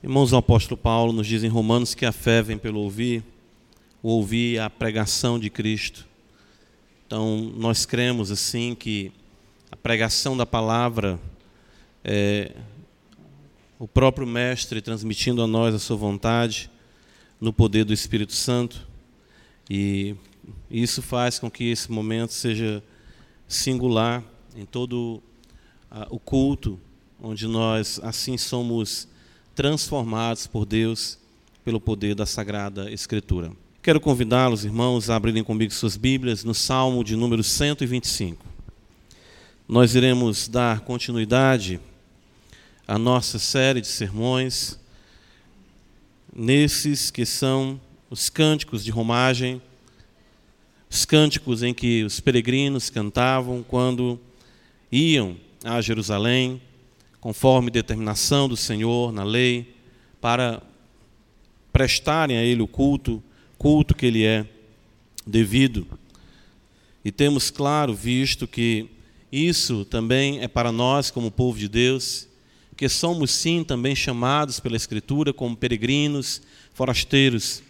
Irmãos, o apóstolo Paulo nos diz em Romanos que a fé vem pelo ouvir, o ouvir a pregação de Cristo. Então, nós cremos assim que a pregação da palavra é o próprio Mestre transmitindo a nós a sua vontade no poder do Espírito Santo. E isso faz com que esse momento seja singular em todo o culto, onde nós assim somos transformados por Deus pelo poder da Sagrada Escritura. Quero convidá-los, irmãos, a abrirem comigo suas Bíblias no Salmo de número 125. Nós iremos dar continuidade à nossa série de sermões, nesses que são os cânticos de romagem, os cânticos em que os peregrinos cantavam quando iam a Jerusalém conforme determinação do Senhor na lei, para prestarem a Ele o culto, culto que Ele é devido. E temos claro visto que isso também é para nós, como povo de Deus, que somos sim também chamados pela Escritura como peregrinos, forasteiros.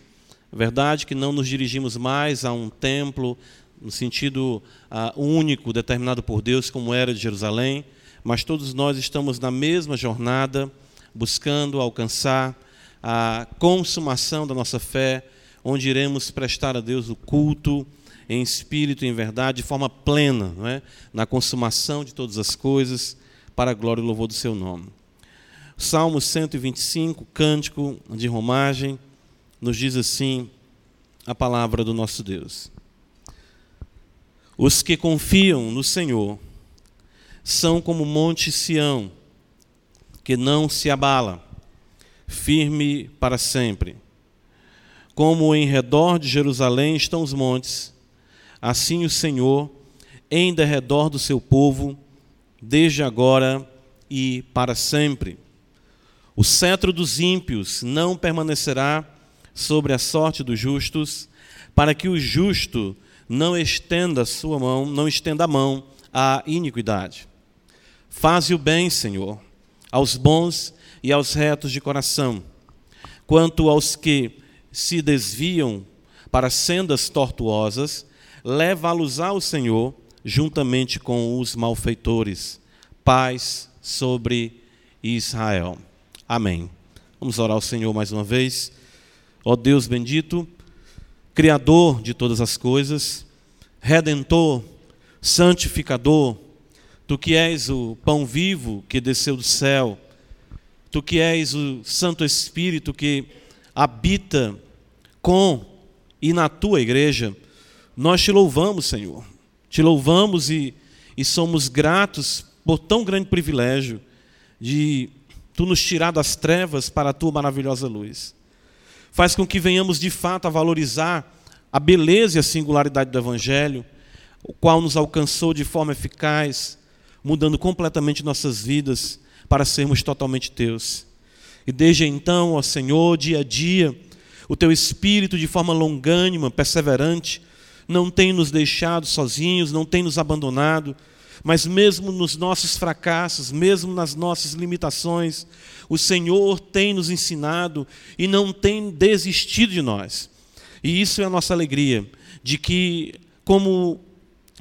É verdade que não nos dirigimos mais a um templo no sentido uh, único determinado por Deus, como era de Jerusalém, mas todos nós estamos na mesma jornada, buscando alcançar a consumação da nossa fé, onde iremos prestar a Deus o culto em espírito e em verdade, de forma plena, não é? na consumação de todas as coisas, para a glória e louvor do seu nome. Salmo 125, cântico de romagem, nos diz assim a palavra do nosso Deus. Os que confiam no Senhor são como o monte Sião, que não se abala, firme para sempre. Como em redor de Jerusalém estão os montes, assim o Senhor em derredor do seu povo, desde agora e para sempre. O cetro dos ímpios não permanecerá sobre a sorte dos justos, para que o justo não estenda sua mão, não estenda a mão à iniquidade. Faze o bem, Senhor, aos bons e aos retos de coração. Quanto aos que se desviam para sendas tortuosas, leva-los ao Senhor, juntamente com os malfeitores. Paz sobre Israel. Amém. Vamos orar ao Senhor mais uma vez. Ó Deus bendito, Criador de todas as coisas, Redentor, Santificador, Tu que és o pão vivo que desceu do céu, Tu que és o Santo Espírito que habita com e na tua igreja, nós te louvamos, Senhor. Te louvamos e, e somos gratos por tão grande privilégio de tu nos tirar das trevas para a tua maravilhosa luz. Faz com que venhamos de fato a valorizar a beleza e a singularidade do Evangelho, o qual nos alcançou de forma eficaz mudando completamente nossas vidas para sermos totalmente teus. E desde então, ó Senhor, dia a dia, o teu espírito de forma longânima, perseverante, não tem nos deixado sozinhos, não tem nos abandonado, mas mesmo nos nossos fracassos, mesmo nas nossas limitações, o Senhor tem nos ensinado e não tem desistido de nós. E isso é a nossa alegria, de que, como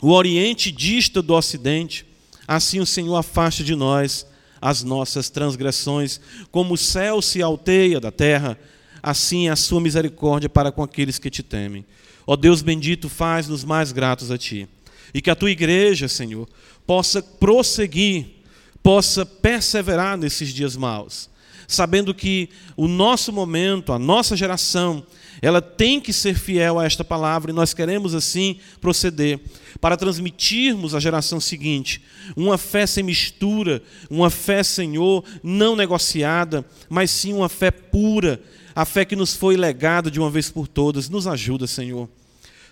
o Oriente dista do Ocidente, Assim o Senhor afasta de nós as nossas transgressões, como o céu se alteia da terra, assim é a sua misericórdia para com aqueles que te temem. Ó Deus bendito, faz-nos mais gratos a ti. E que a tua igreja, Senhor, possa prosseguir, possa perseverar nesses dias maus, sabendo que o nosso momento, a nossa geração, ela tem que ser fiel a esta palavra e nós queremos assim proceder para transmitirmos à geração seguinte uma fé sem mistura, uma fé, Senhor, não negociada, mas sim uma fé pura, a fé que nos foi legada de uma vez por todas. Nos ajuda, Senhor.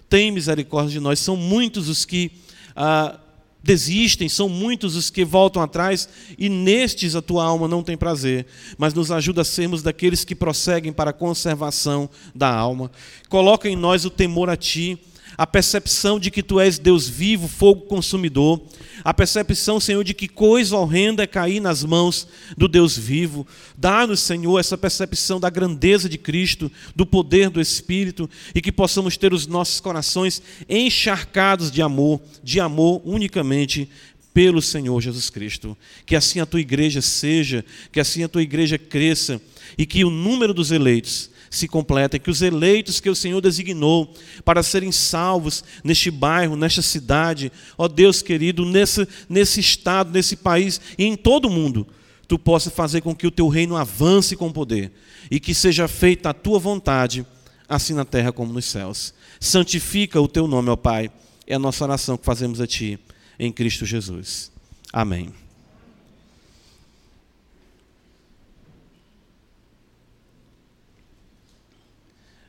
Tem misericórdia de nós. São muitos os que ah, desistem, são muitos os que voltam atrás e nestes a tua alma não tem prazer, mas nos ajuda a sermos daqueles que prosseguem para a conservação da alma. Coloca em nós o temor a ti, a percepção de que tu és Deus vivo, fogo consumidor, a percepção, Senhor, de que coisa horrenda é cair nas mãos do Deus vivo. Dá-nos, Senhor, essa percepção da grandeza de Cristo, do poder do Espírito e que possamos ter os nossos corações encharcados de amor, de amor unicamente pelo Senhor Jesus Cristo. Que assim a tua igreja seja, que assim a tua igreja cresça e que o número dos eleitos se completa, que os eleitos que o Senhor designou para serem salvos neste bairro, nesta cidade, ó Deus querido, nesse, nesse estado, nesse país e em todo o mundo, tu possa fazer com que o teu reino avance com poder e que seja feita a tua vontade, assim na terra como nos céus. Santifica o teu nome, ó Pai. É a nossa oração que fazemos a ti em Cristo Jesus. Amém.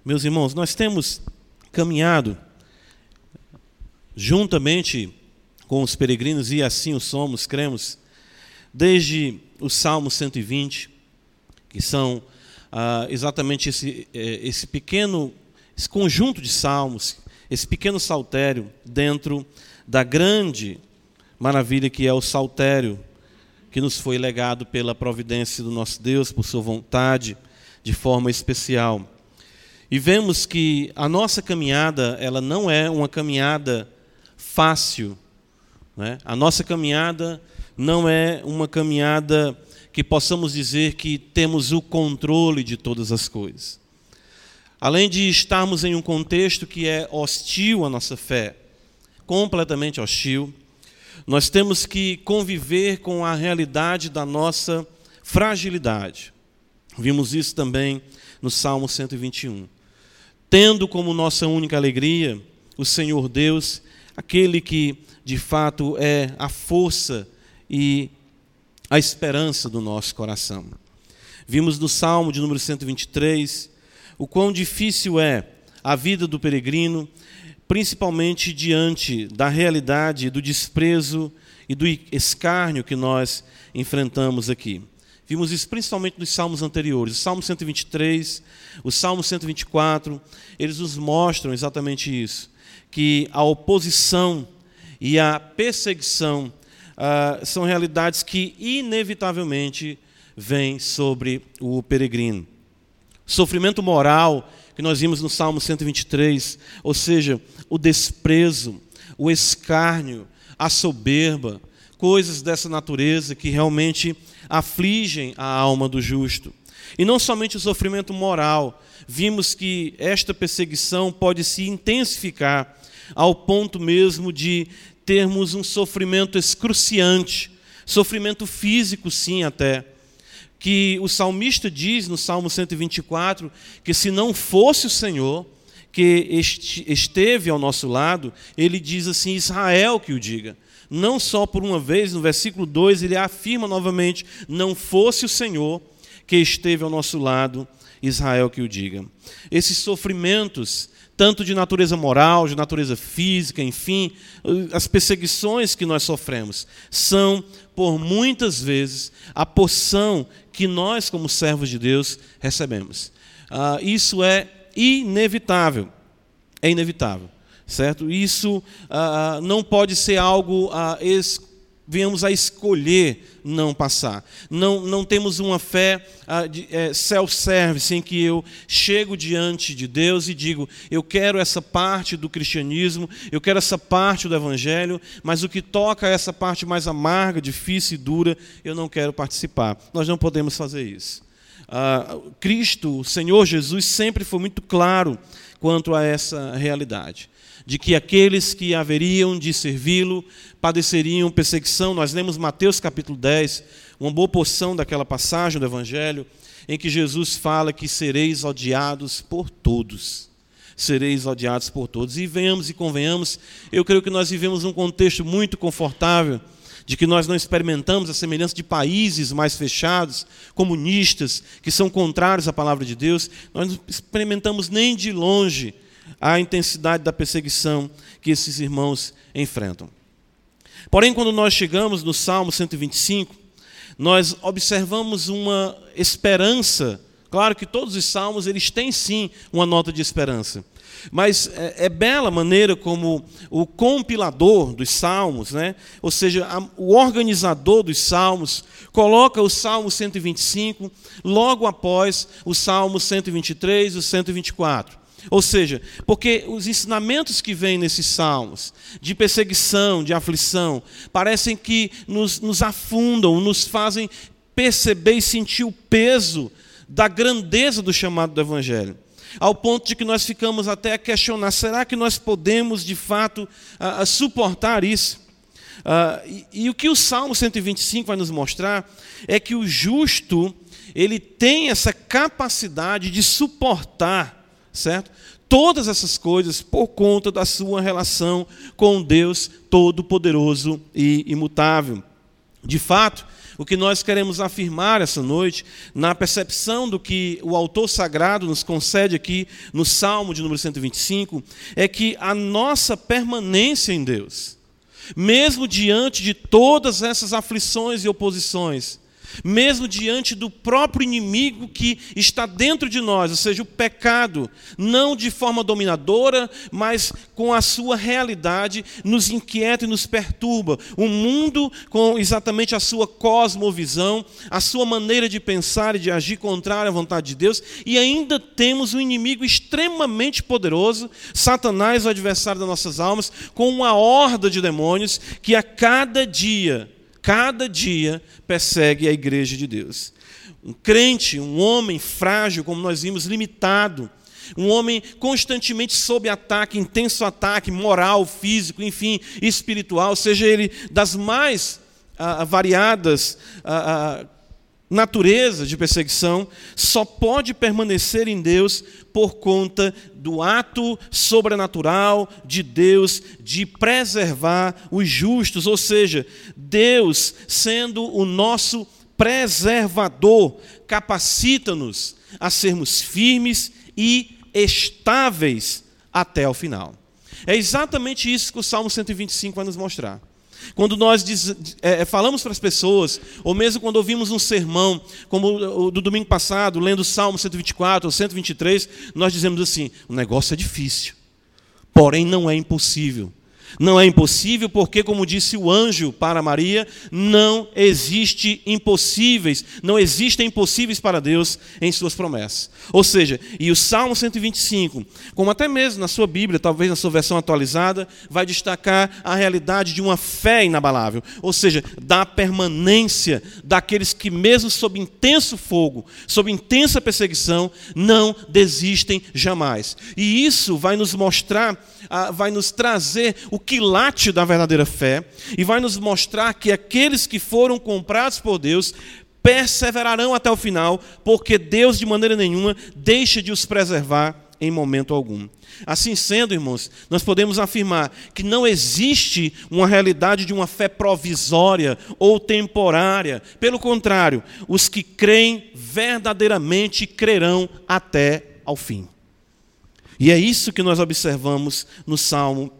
Meus irmãos, nós temos caminhado juntamente com os peregrinos, e assim o somos, cremos, desde o Salmo 120, que são ah, exatamente esse, eh, esse pequeno, esse conjunto de salmos, esse pequeno saltério dentro da grande maravilha que é o saltério, que nos foi legado pela providência do nosso Deus, por sua vontade, de forma especial. E vemos que a nossa caminhada, ela não é uma caminhada fácil. Né? A nossa caminhada não é uma caminhada que possamos dizer que temos o controle de todas as coisas. Além de estarmos em um contexto que é hostil à nossa fé, completamente hostil, nós temos que conviver com a realidade da nossa fragilidade. Vimos isso também no Salmo 121 tendo como nossa única alegria o Senhor Deus, aquele que de fato é a força e a esperança do nosso coração. Vimos no Salmo de número 123 o quão difícil é a vida do peregrino, principalmente diante da realidade do desprezo e do escárnio que nós enfrentamos aqui. Vimos isso principalmente nos salmos anteriores. O Salmo 123, o Salmo 124, eles nos mostram exatamente isso. Que a oposição e a perseguição ah, são realidades que inevitavelmente vêm sobre o peregrino. Sofrimento moral, que nós vimos no Salmo 123, ou seja, o desprezo, o escárnio, a soberba, coisas dessa natureza que realmente afligem a alma do justo. E não somente o sofrimento moral, vimos que esta perseguição pode se intensificar ao ponto mesmo de termos um sofrimento excruciante, sofrimento físico, sim, até. Que o salmista diz no Salmo 124 que se não fosse o Senhor que esteve ao nosso lado, ele diz assim: Israel que o diga não só por uma vez, no versículo 2 ele afirma novamente: não fosse o Senhor que esteve ao nosso lado, Israel que o diga. Esses sofrimentos, tanto de natureza moral, de natureza física, enfim, as perseguições que nós sofremos, são, por muitas vezes, a porção que nós, como servos de Deus, recebemos. Ah, isso é inevitável. É inevitável certo? Isso ah, ah, não pode ser algo ah, venhamos a escolher não passar. Não, não temos uma fé ah, é, self-service em que eu chego diante de Deus e digo: eu quero essa parte do cristianismo, eu quero essa parte do evangelho, mas o que toca essa parte mais amarga, difícil e dura, eu não quero participar. Nós não podemos fazer isso. Ah, Cristo, o Senhor Jesus, sempre foi muito claro quanto a essa realidade de que aqueles que haveriam de servi-lo padeceriam perseguição. Nós lemos Mateus capítulo 10, uma boa porção daquela passagem do Evangelho, em que Jesus fala que sereis odiados por todos. Sereis odiados por todos. E venhamos e convenhamos, eu creio que nós vivemos um contexto muito confortável, de que nós não experimentamos a semelhança de países mais fechados, comunistas, que são contrários à palavra de Deus, nós não experimentamos nem de longe a intensidade da perseguição que esses irmãos enfrentam. Porém, quando nós chegamos no Salmo 125, nós observamos uma esperança Claro que todos os salmos eles têm sim uma nota de esperança. Mas é, é bela a maneira como o compilador dos salmos, né? ou seja, o organizador dos salmos, coloca o Salmo 125 logo após o Salmo 123 e o 124. Ou seja, porque os ensinamentos que vêm nesses salmos, de perseguição, de aflição, parecem que nos, nos afundam, nos fazem perceber e sentir o peso da grandeza do chamado do Evangelho. Ao ponto de que nós ficamos até a questionar: será que nós podemos de fato a, a suportar isso? Uh, e, e, o que o Salmo 125 vai nos mostrar é que o justo ele tem essa capacidade de suportar certo? Todas essas coisas por conta da sua relação com Deus Todo-Poderoso e imutável. De fato, o que nós queremos afirmar essa noite, na percepção do que o autor sagrado nos concede aqui no Salmo de número 125, é que a nossa permanência em Deus, mesmo diante de todas essas aflições e oposições, mesmo diante do próprio inimigo que está dentro de nós, ou seja, o pecado, não de forma dominadora, mas com a sua realidade, nos inquieta e nos perturba. O mundo, com exatamente a sua cosmovisão, a sua maneira de pensar e de agir contrária à vontade de Deus, e ainda temos um inimigo extremamente poderoso, Satanás, o adversário das nossas almas, com uma horda de demônios que a cada dia cada dia persegue a igreja de Deus. Um crente, um homem frágil, como nós vimos, limitado, um homem constantemente sob ataque, intenso ataque moral, físico, enfim, espiritual, seja ele das mais ah, variadas ah, ah, natureza de perseguição só pode permanecer em Deus por conta do ato sobrenatural de Deus de preservar os justos, ou seja, Deus sendo o nosso preservador, capacita-nos a sermos firmes e estáveis até o final. É exatamente isso que o Salmo 125 vai nos mostrar. Quando nós diz, é, é, falamos para as pessoas, ou mesmo quando ouvimos um sermão, como o do domingo passado, lendo o Salmo 124 ou 123, nós dizemos assim: o negócio é difícil, porém não é impossível. Não é impossível porque, como disse o anjo para Maria, não existe impossíveis, não existem impossíveis para Deus em suas promessas. Ou seja, e o Salmo 125, como até mesmo na sua Bíblia, talvez na sua versão atualizada, vai destacar a realidade de uma fé inabalável, ou seja, da permanência daqueles que mesmo sob intenso fogo, sob intensa perseguição, não desistem jamais. E isso vai nos mostrar, vai nos trazer o quilate da verdadeira fé e vai nos mostrar que aqueles que foram comprados por Deus perseverarão até o final, porque Deus de maneira nenhuma deixa de os preservar em momento algum. Assim sendo, irmãos, nós podemos afirmar que não existe uma realidade de uma fé provisória ou temporária. Pelo contrário, os que creem verdadeiramente crerão até ao fim. E é isso que nós observamos no Salmo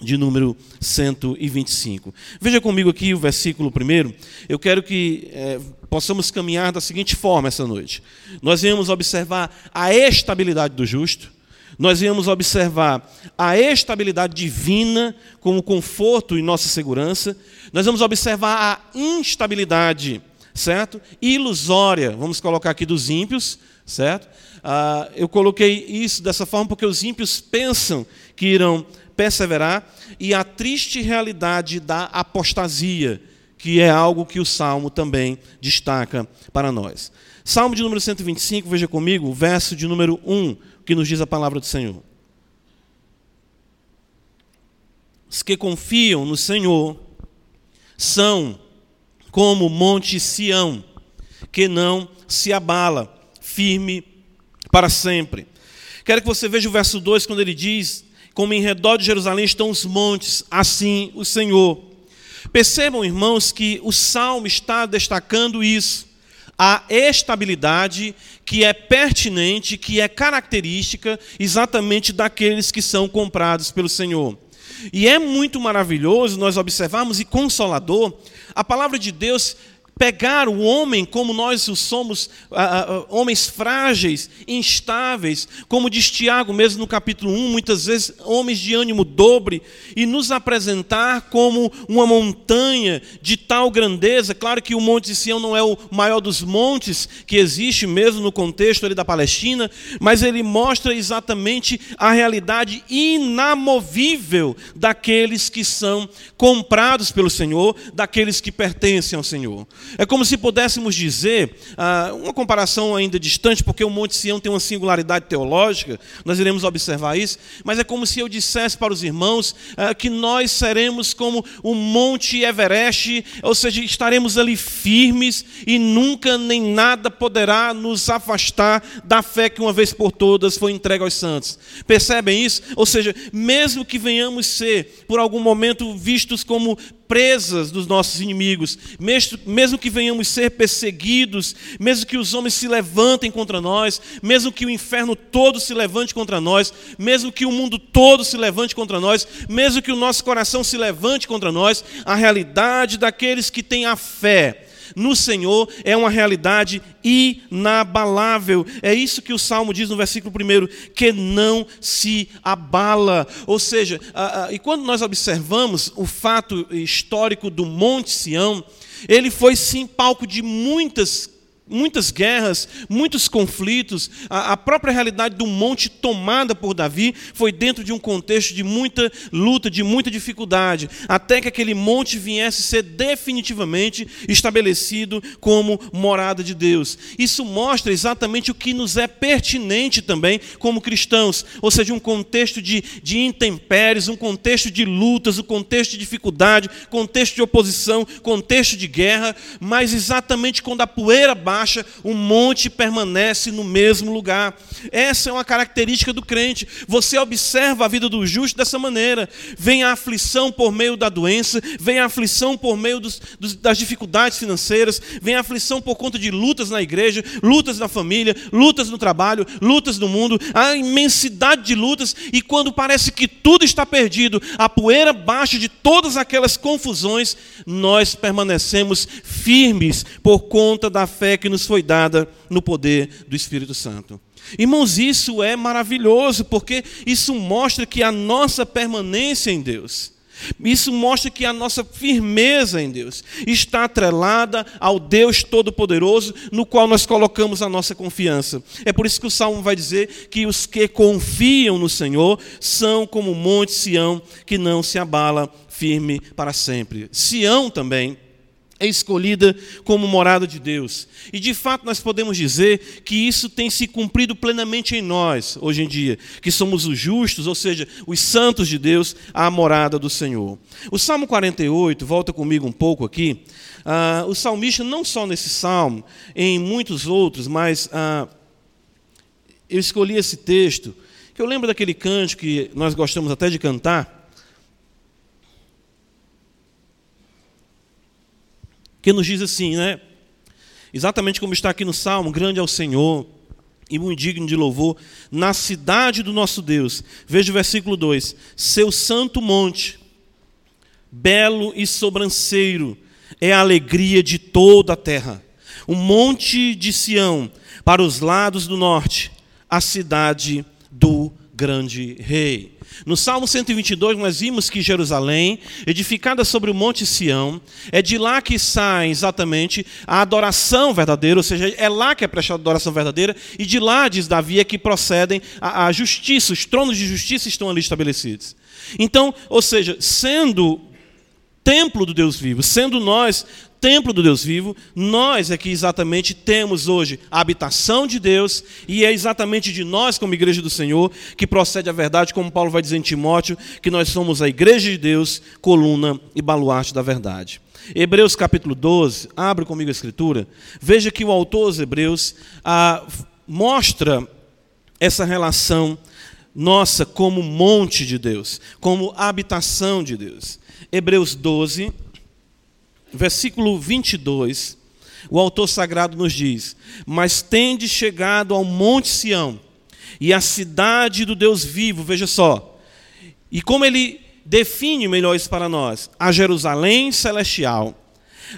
de número 125. Veja comigo aqui o versículo primeiro. Eu quero que é, possamos caminhar da seguinte forma essa noite. Nós viemos observar a estabilidade do justo, nós viemos observar a estabilidade divina como conforto e nossa segurança, nós vamos observar a instabilidade, certo? Ilusória, vamos colocar aqui dos ímpios, certo? Ah, eu coloquei isso dessa forma porque os ímpios pensam que irão perseverar, e a triste realidade da apostasia, que é algo que o Salmo também destaca para nós. Salmo de número 125, veja comigo, verso de número 1, que nos diz a palavra do Senhor. Os que confiam no Senhor são como o monte Sião, que não se abala, firme para sempre. Quero que você veja o verso 2, quando ele diz: como em redor de Jerusalém estão os montes, assim o Senhor. Percebam, irmãos, que o salmo está destacando isso, a estabilidade que é pertinente, que é característica exatamente daqueles que são comprados pelo Senhor. E é muito maravilhoso nós observarmos e consolador a palavra de Deus pegar o homem como nós o somos, uh, uh, homens frágeis, instáveis, como diz Tiago mesmo no capítulo 1, muitas vezes homens de ânimo dobre, e nos apresentar como uma montanha de tal grandeza. Claro que o Monte de Sião não é o maior dos montes que existe mesmo no contexto ali da Palestina, mas ele mostra exatamente a realidade inamovível daqueles que são comprados pelo Senhor, daqueles que pertencem ao Senhor. É como se pudéssemos dizer, ah, uma comparação ainda distante, porque o Monte Sião tem uma singularidade teológica, nós iremos observar isso, mas é como se eu dissesse para os irmãos ah, que nós seremos como o Monte Everest, ou seja, estaremos ali firmes e nunca nem nada poderá nos afastar da fé que uma vez por todas foi entregue aos santos. Percebem isso? Ou seja, mesmo que venhamos ser, por algum momento, vistos como presas dos nossos inimigos, mesmo, mesmo que venhamos ser perseguidos, mesmo que os homens se levantem contra nós, mesmo que o inferno todo se levante contra nós, mesmo que o mundo todo se levante contra nós, mesmo que o nosso coração se levante contra nós, a realidade daqueles que têm a fé no Senhor é uma realidade inabalável. É isso que o Salmo diz no versículo 1, que não se abala. Ou seja, e quando nós observamos o fato histórico do Monte Sião, ele foi sim palco de muitas muitas guerras, muitos conflitos, a, a, própria realidade do monte tomada por Davi foi dentro de um contexto de muita luta, de muita dificuldade, até que aquele monte viesse ser definitivamente estabelecido como morada de Deus. Isso mostra exatamente o que nos é pertinente também como cristãos, ou seja, um contexto de, de intempéries, um contexto de lutas, um contexto de dificuldade, contexto de oposição, contexto de guerra, mas exatamente quando a poeira bate, baixa, o monte permanece no mesmo lugar. Essa é uma característica do crente. Você observa a vida do justo dessa maneira. Vem a aflição por meio da doença, vem a aflição por meio dos, dos, das dificuldades financeiras, vem a aflição por conta de lutas na igreja, lutas na família, lutas no trabalho, lutas no mundo, a imensidade de lutas, e quando parece que tudo está perdido, a poeira baixa de todas aquelas confusões, nós permanecemos firmes por conta da fé que nos foi dada no poder do Espírito Santo. Irmãos, isso é maravilhoso, porque isso mostra que a nossa permanência em Deus, isso mostra que a nossa firmeza em Deus está atrelada ao Deus Todo-Poderoso, no qual nós colocamos a nossa confiança. É por isso que o Salmo vai dizer que os que confiam no Senhor são como o monte Sião, que não se abala firme para sempre. Sião também é escolhida como morada de Deus. E de fato nós podemos dizer que isso tem se cumprido plenamente em nós, hoje em dia, que somos os justos, ou seja, os santos de Deus, a morada do Senhor. O Salmo 48, volta comigo um pouco aqui. Ah, o salmista, não só nesse salmo, em muitos outros, mas ah, eu escolhi esse texto, que eu lembro daquele canto que nós gostamos até de cantar que nos diz assim, né? Exatamente como está aqui no Salmo: Grande é o Senhor e muito digno de louvor, na cidade do nosso Deus. Veja o versículo 2: Seu santo monte, belo e sobranceiro, é a alegria de toda a terra. O monte de Sião, para os lados do norte, a cidade do grande rei. No Salmo 122, nós vimos que Jerusalém, edificada sobre o Monte Sião, é de lá que sai exatamente a adoração verdadeira, ou seja, é lá que é prestada a adoração verdadeira, e de lá, diz Davi, é que procedem a, a justiça, os tronos de justiça estão ali estabelecidos. Então, ou seja, sendo templo do Deus vivo, sendo nós templo do Deus vivo, nós é que exatamente temos hoje a habitação de Deus, e é exatamente de nós, como igreja do Senhor, que procede a verdade, como Paulo vai dizer em Timóteo, que nós somos a igreja de Deus, coluna e baluarte da verdade. Hebreus capítulo 12, abre comigo a escritura, veja que o autor dos Hebreus ah, mostra essa relação nossa como monte de Deus, como habitação de Deus. Hebreus 12, versículo 22, o autor sagrado nos diz: Mas tende chegado ao Monte Sião e à cidade do Deus vivo, veja só. E como ele define melhor isso para nós: a Jerusalém celestial,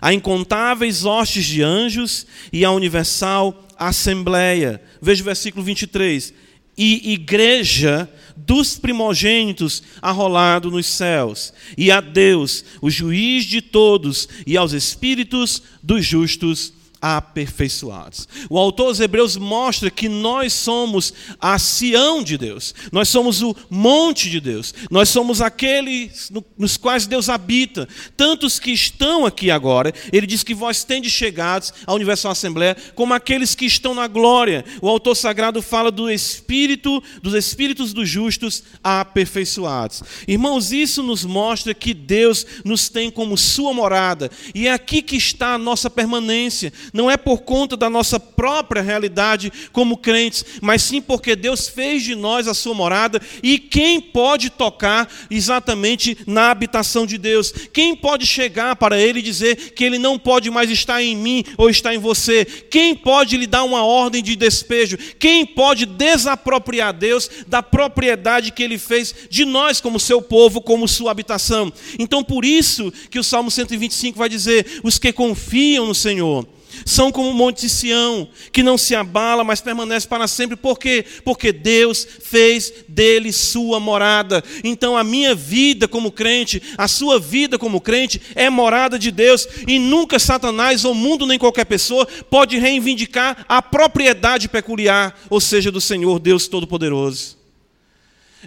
a incontáveis hostes de anjos e a universal assembleia. Veja o versículo 23. E igreja dos primogênitos arrolado nos céus, e a Deus, o juiz de todos, e aos espíritos dos justos aperfeiçoados. O autor aos Hebreus mostra que nós somos a Sião de Deus, nós somos o monte de Deus, nós somos aqueles nos quais Deus habita. Tantos que estão aqui agora, ele diz que vós tendes chegados à Universal Assembleia, como aqueles que estão na glória. O autor sagrado fala do Espírito, dos Espíritos dos justos aperfeiçoados. Irmãos, isso nos mostra que Deus nos tem como sua morada, e é aqui que está a nossa permanência não é por conta da nossa própria realidade como crentes, mas sim porque Deus fez de nós a sua morada e quem pode tocar exatamente na habitação de Deus? Quem pode chegar para Ele e dizer que Ele não pode mais estar em mim ou estar em você? Quem pode lhe dar uma ordem de despejo? Quem pode desapropriar Deus da propriedade que Ele fez de nós como seu povo, como sua habitação? Então, por isso que o Salmo 125 vai dizer: os que confiam no Senhor são como o monte de Sião, que não se abala, mas permanece para sempre. Por quê? Porque Deus fez dele sua morada. Então a minha vida como crente, a sua vida como crente é morada de Deus e nunca Satanás ou mundo nem qualquer pessoa pode reivindicar a propriedade peculiar, ou seja, do Senhor Deus Todo-Poderoso.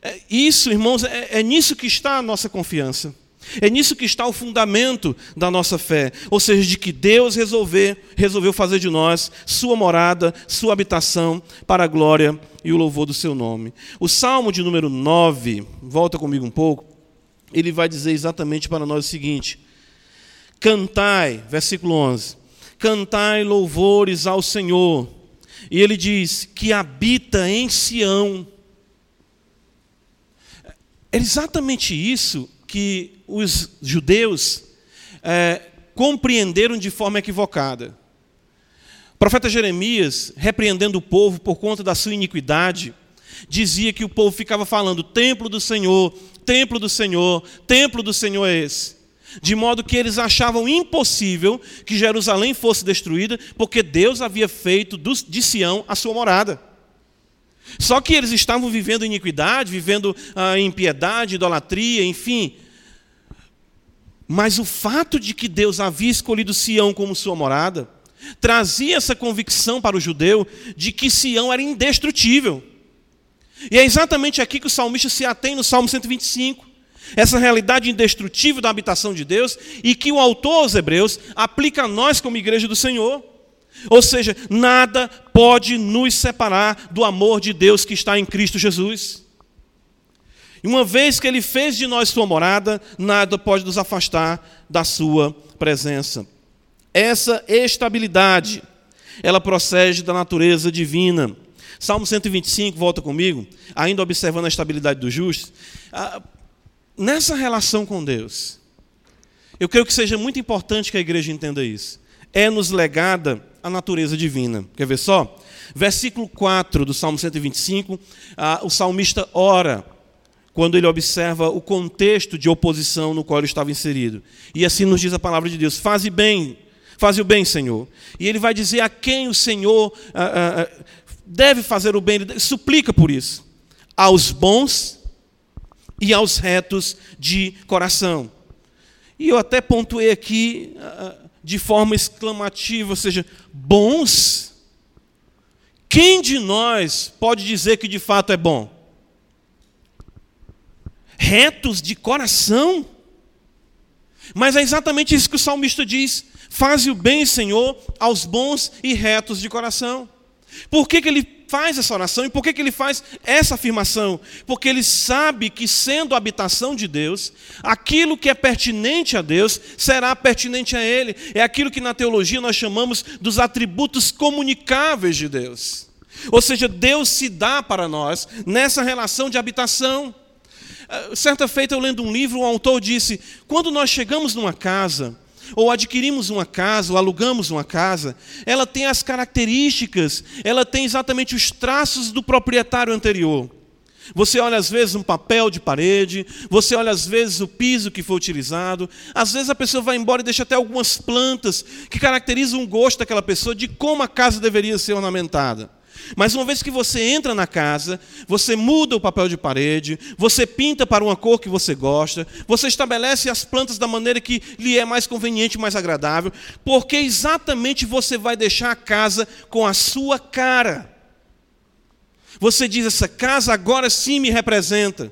É, isso, irmãos, é, é nisso que está a nossa confiança. É nisso que está o fundamento da nossa fé, ou seja, de que Deus resolver, resolveu fazer de nós sua morada, sua habitação, para a glória e o louvor do seu nome. O Salmo de número 9, volta comigo um pouco, ele vai dizer exatamente para nós o seguinte: Cantai, versículo 11: Cantai louvores ao Senhor. E ele diz: Que habita em Sião. É exatamente isso que os judeus é, compreenderam de forma equivocada. O profeta Jeremias, repreendendo o povo por conta da sua iniquidade, dizia que o povo ficava falando: templo do Senhor, templo do Senhor, templo do Senhor é esse. De modo que eles achavam impossível que Jerusalém fosse destruída, porque Deus havia feito de Sião a sua morada. Só que eles estavam vivendo iniquidade, vivendo ah, impiedade, idolatria, enfim. Mas o fato de que Deus havia escolhido Sião como sua morada, trazia essa convicção para o judeu de que Sião era indestrutível. E é exatamente aqui que o salmista se atém no Salmo 125. Essa realidade indestrutível da habitação de Deus e que o autor aos Hebreus aplica a nós como igreja do Senhor. Ou seja, nada pode nos separar do amor de Deus que está em Cristo Jesus. E uma vez que Ele fez de nós sua morada, nada pode nos afastar da sua presença. Essa estabilidade, ela procede da natureza divina. Salmo 125, volta comigo, ainda observando a estabilidade do justo. Ah, nessa relação com Deus, eu creio que seja muito importante que a igreja entenda isso. É nos legada a natureza divina. Quer ver só? Versículo 4 do Salmo 125, ah, o salmista ora quando ele observa o contexto de oposição no qual ele estava inserido. E assim nos diz a palavra de Deus: Faze bem, faze o bem, Senhor. E ele vai dizer a quem o Senhor ah, ah, deve fazer o bem, ele suplica por isso: aos bons e aos retos de coração. E eu até pontuei aqui de forma exclamativa, ou seja, bons. Quem de nós pode dizer que de fato é bom? Retos de coração. Mas é exatamente isso que o salmista diz: faze o bem, Senhor, aos bons e retos de coração. Por que, que ele faz essa oração e por que, que ele faz essa afirmação? Porque ele sabe que, sendo a habitação de Deus, aquilo que é pertinente a Deus será pertinente a Ele. É aquilo que na teologia nós chamamos dos atributos comunicáveis de Deus. Ou seja, Deus se dá para nós nessa relação de habitação. Ah, certa feita, eu lendo um livro, o autor disse: quando nós chegamos numa casa, ou adquirimos uma casa, ou alugamos uma casa, ela tem as características, ela tem exatamente os traços do proprietário anterior. Você olha às vezes um papel de parede, você olha às vezes o piso que foi utilizado, às vezes a pessoa vai embora e deixa até algumas plantas que caracterizam o gosto daquela pessoa de como a casa deveria ser ornamentada. Mas uma vez que você entra na casa, você muda o papel de parede, você pinta para uma cor que você gosta, você estabelece as plantas da maneira que lhe é mais conveniente, mais agradável, porque exatamente você vai deixar a casa com a sua cara. Você diz: essa casa agora sim me representa.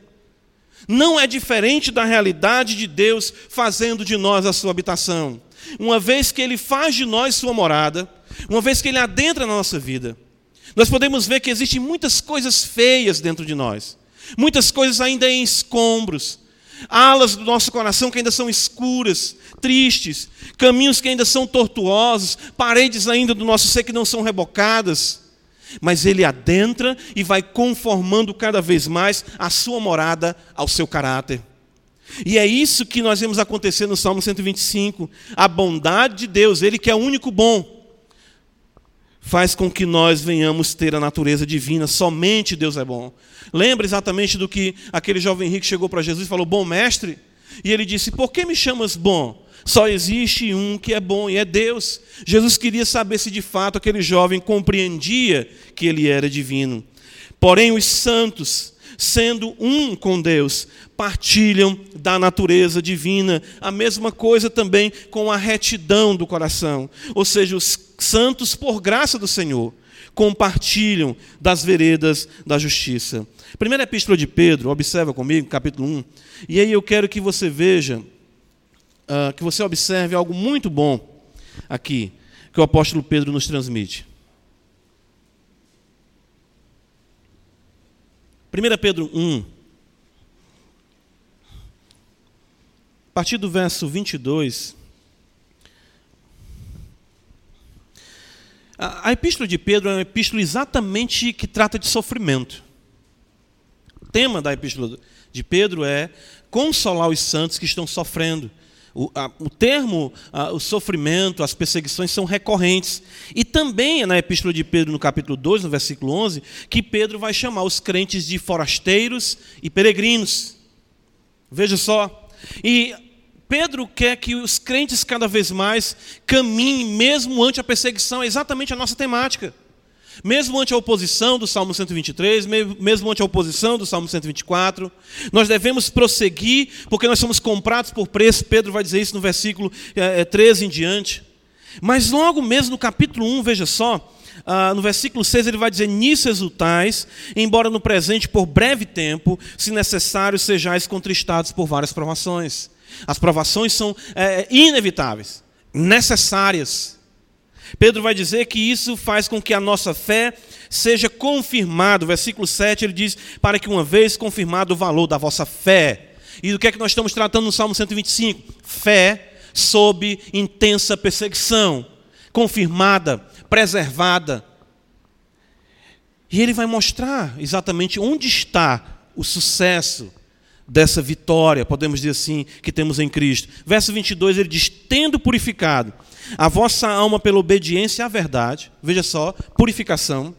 Não é diferente da realidade de Deus fazendo de nós a sua habitação. Uma vez que Ele faz de nós sua morada, uma vez que Ele adentra na nossa vida, nós podemos ver que existem muitas coisas feias dentro de nós, muitas coisas ainda em escombros, alas do nosso coração que ainda são escuras, tristes, caminhos que ainda são tortuosos, paredes ainda do nosso ser que não são rebocadas. Mas ele adentra e vai conformando cada vez mais a sua morada ao seu caráter. E é isso que nós vemos acontecer no Salmo 125. A bondade de Deus, Ele que é o único bom, faz com que nós venhamos ter a natureza divina. Somente Deus é bom. Lembra exatamente do que aquele jovem rico chegou para Jesus e falou: Bom mestre. E ele disse: Por que me chamas bom? Só existe um que é bom e é Deus. Jesus queria saber se de fato aquele jovem compreendia que ele era divino. Porém, os santos, sendo um com Deus, partilham da natureza divina. A mesma coisa também com a retidão do coração. Ou seja, os santos, por graça do Senhor, compartilham das veredas da justiça. Primeira epístola de Pedro, observa comigo, capítulo 1. E aí eu quero que você veja uh, que você observe algo muito bom aqui, que o apóstolo Pedro nos transmite. 1 Pedro 1, a partir do verso 22. A, epístola de Pedro é uma epístola exatamente que trata de sofrimento. O tema da epístola de Pedro é consolar os santos que estão sofrendo. O, a, o termo, a, o sofrimento, as perseguições são recorrentes. E também na Epístola de Pedro, no capítulo 2, no versículo 11, que Pedro vai chamar os crentes de forasteiros e peregrinos. Veja só. E Pedro quer que os crentes cada vez mais caminhem mesmo ante a perseguição, é exatamente a nossa temática. Mesmo ante a oposição do Salmo 123, mesmo ante a oposição do Salmo 124, nós devemos prosseguir, porque nós somos comprados por preço. Pedro vai dizer isso no versículo é, 13 em diante. Mas logo mesmo no capítulo 1, veja só, ah, no versículo 6 ele vai dizer: Nisso exultais, embora no presente por breve tempo, se necessário, sejais contristados por várias provações. As provações são é, inevitáveis, necessárias. Pedro vai dizer que isso faz com que a nossa fé seja confirmada. Versículo 7 ele diz: Para que uma vez confirmado o valor da vossa fé. E do que é que nós estamos tratando no Salmo 125? Fé sob intensa perseguição, confirmada, preservada. E ele vai mostrar exatamente onde está o sucesso dessa vitória, podemos dizer assim, que temos em Cristo. Verso 22 ele diz: Tendo purificado a vossa alma pela obediência à verdade, veja só, purificação,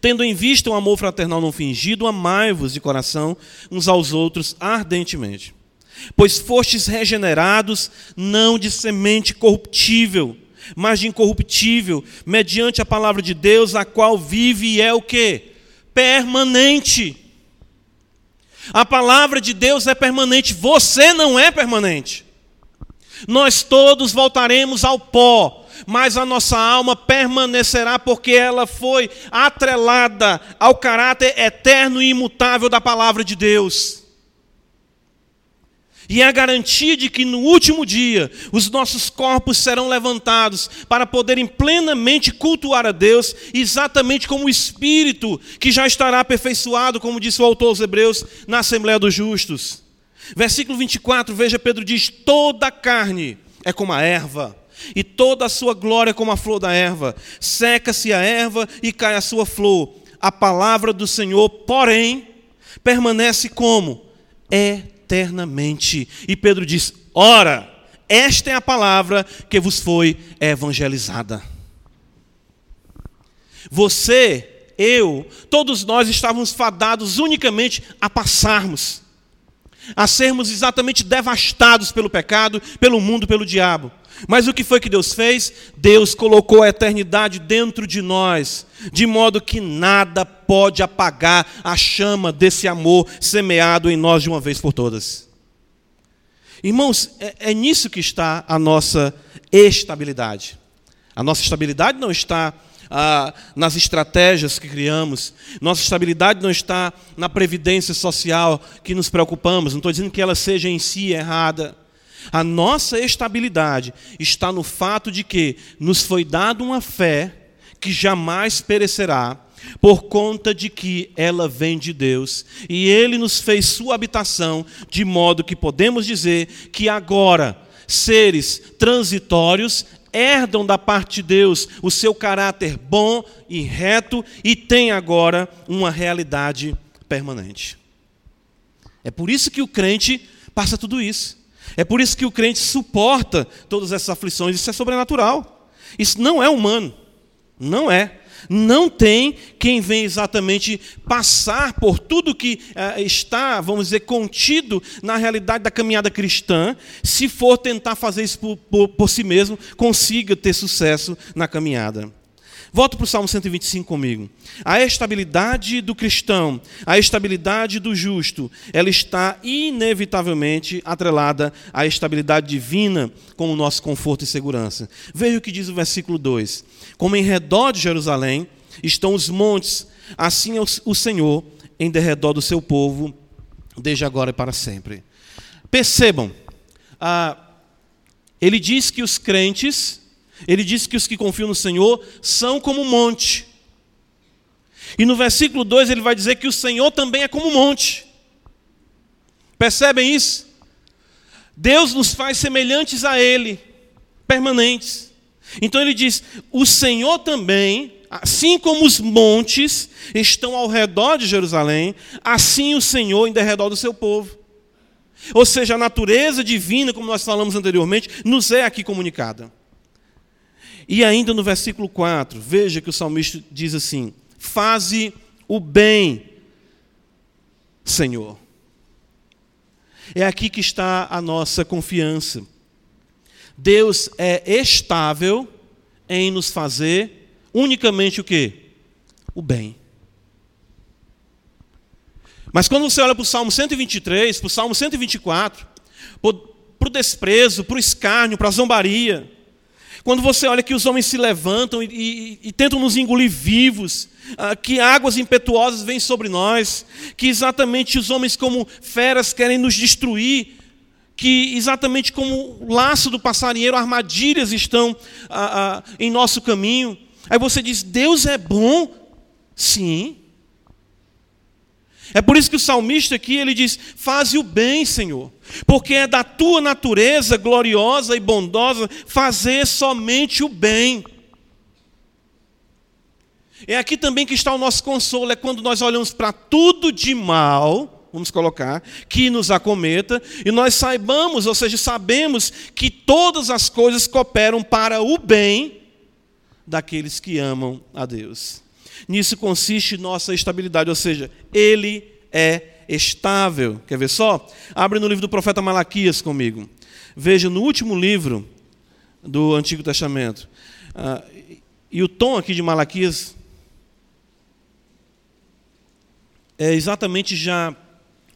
tendo em vista o um amor fraternal não fingido, amai-vos de coração uns aos outros ardentemente. Pois fostes regenerados não de semente corruptível, mas de incorruptível, mediante a palavra de Deus, a qual vive e é o que? Permanente. A palavra de Deus é permanente, você não é permanente. Nós todos voltaremos ao pó, mas a nossa alma permanecerá porque ela foi atrelada ao caráter eterno e imutável da palavra de Deus. E é a garantia de que no último dia os nossos corpos serão levantados para poderem plenamente cultuar a Deus, exatamente como o Espírito que já estará aperfeiçoado, como disse o autor aos Hebreus, na Assembleia dos Justos. Versículo 24, veja, Pedro diz: toda carne é como a erva, e toda a sua glória é como a flor da erva. Seca-se a erva e cai a sua flor. A palavra do Senhor, porém, permanece como? Eternamente. E Pedro diz: ora, esta é a palavra que vos foi evangelizada. Você eu, todos nós estávamos fadados unicamente a passarmos, a sermos exatamente devastados pelo pecado, pelo mundo, pelo diabo. Mas o que foi que Deus fez? Deus colocou a eternidade dentro de nós, de modo que nada pode apagar a chama desse amor semeado em nós de uma vez por todas. Irmãos, é, é nisso que está a nossa estabilidade. A nossa estabilidade não está ah, nas estratégias que criamos, nossa estabilidade não está na previdência social que nos preocupamos. Não estou dizendo que ela seja em si errada. A nossa estabilidade está no fato de que nos foi dada uma fé que jamais perecerá, por conta de que ela vem de Deus, e Ele nos fez sua habitação, de modo que podemos dizer que agora, seres transitórios, herdam da parte de Deus o seu caráter bom e reto e têm agora uma realidade permanente. É por isso que o crente passa tudo isso. É por isso que o crente suporta todas essas aflições. Isso é sobrenatural. Isso não é humano. Não é. Não tem quem vem exatamente passar por tudo que uh, está, vamos dizer, contido na realidade da caminhada cristã, se for tentar fazer isso por, por, por si mesmo, consiga ter sucesso na caminhada. Volto para o Salmo 125 comigo. A estabilidade do cristão, a estabilidade do justo, ela está inevitavelmente atrelada à estabilidade divina como nosso conforto e segurança. Veja o que diz o versículo 2: Como em redor de Jerusalém estão os montes, assim é o Senhor em derredor do seu povo, desde agora e para sempre. Percebam, ah, ele diz que os crentes ele diz que os que confiam no Senhor são como um monte. E no versículo 2 ele vai dizer que o Senhor também é como um monte. Percebem isso? Deus nos faz semelhantes a Ele, permanentes. Então ele diz: o Senhor também, assim como os montes estão ao redor de Jerusalém, assim o Senhor em derredor do seu povo. Ou seja, a natureza divina, como nós falamos anteriormente, nos é aqui comunicada. E ainda no versículo 4, veja que o salmista diz assim: Faze o bem, Senhor. É aqui que está a nossa confiança. Deus é estável em nos fazer unicamente o que? O bem. Mas quando você olha para o Salmo 123, para o Salmo 124, para o desprezo, para o escárnio, para a zombaria, quando você olha que os homens se levantam e, e, e tentam nos engolir vivos, ah, que águas impetuosas vêm sobre nós, que exatamente os homens, como feras, querem nos destruir, que exatamente como o laço do passarinheiro, armadilhas estão ah, ah, em nosso caminho. Aí você diz: Deus é bom? Sim. É por isso que o salmista aqui ele diz: Faze o bem, Senhor, porque é da tua natureza gloriosa e bondosa fazer somente o bem. É aqui também que está o nosso consolo, é quando nós olhamos para tudo de mal, vamos colocar, que nos acometa, e nós saibamos, ou seja, sabemos que todas as coisas cooperam para o bem daqueles que amam a Deus. Nisso consiste nossa estabilidade, ou seja, Ele é estável. Quer ver só? Abre no livro do profeta Malaquias comigo. Veja no último livro do Antigo Testamento. Ah, e o tom aqui de Malaquias é exatamente já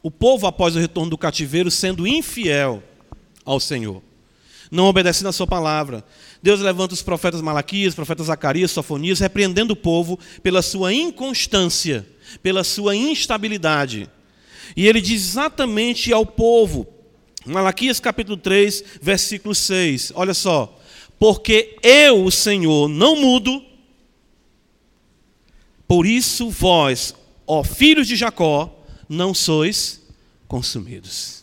o povo após o retorno do cativeiro sendo infiel ao Senhor, não obedecendo a sua palavra, Deus levanta os profetas Malaquias, profetas Zacarias, Sofonias, repreendendo o povo pela sua inconstância, pela sua instabilidade. E ele diz exatamente ao povo, Malaquias capítulo 3, versículo 6, olha só: Porque eu, o Senhor, não mudo, por isso vós, ó filhos de Jacó, não sois consumidos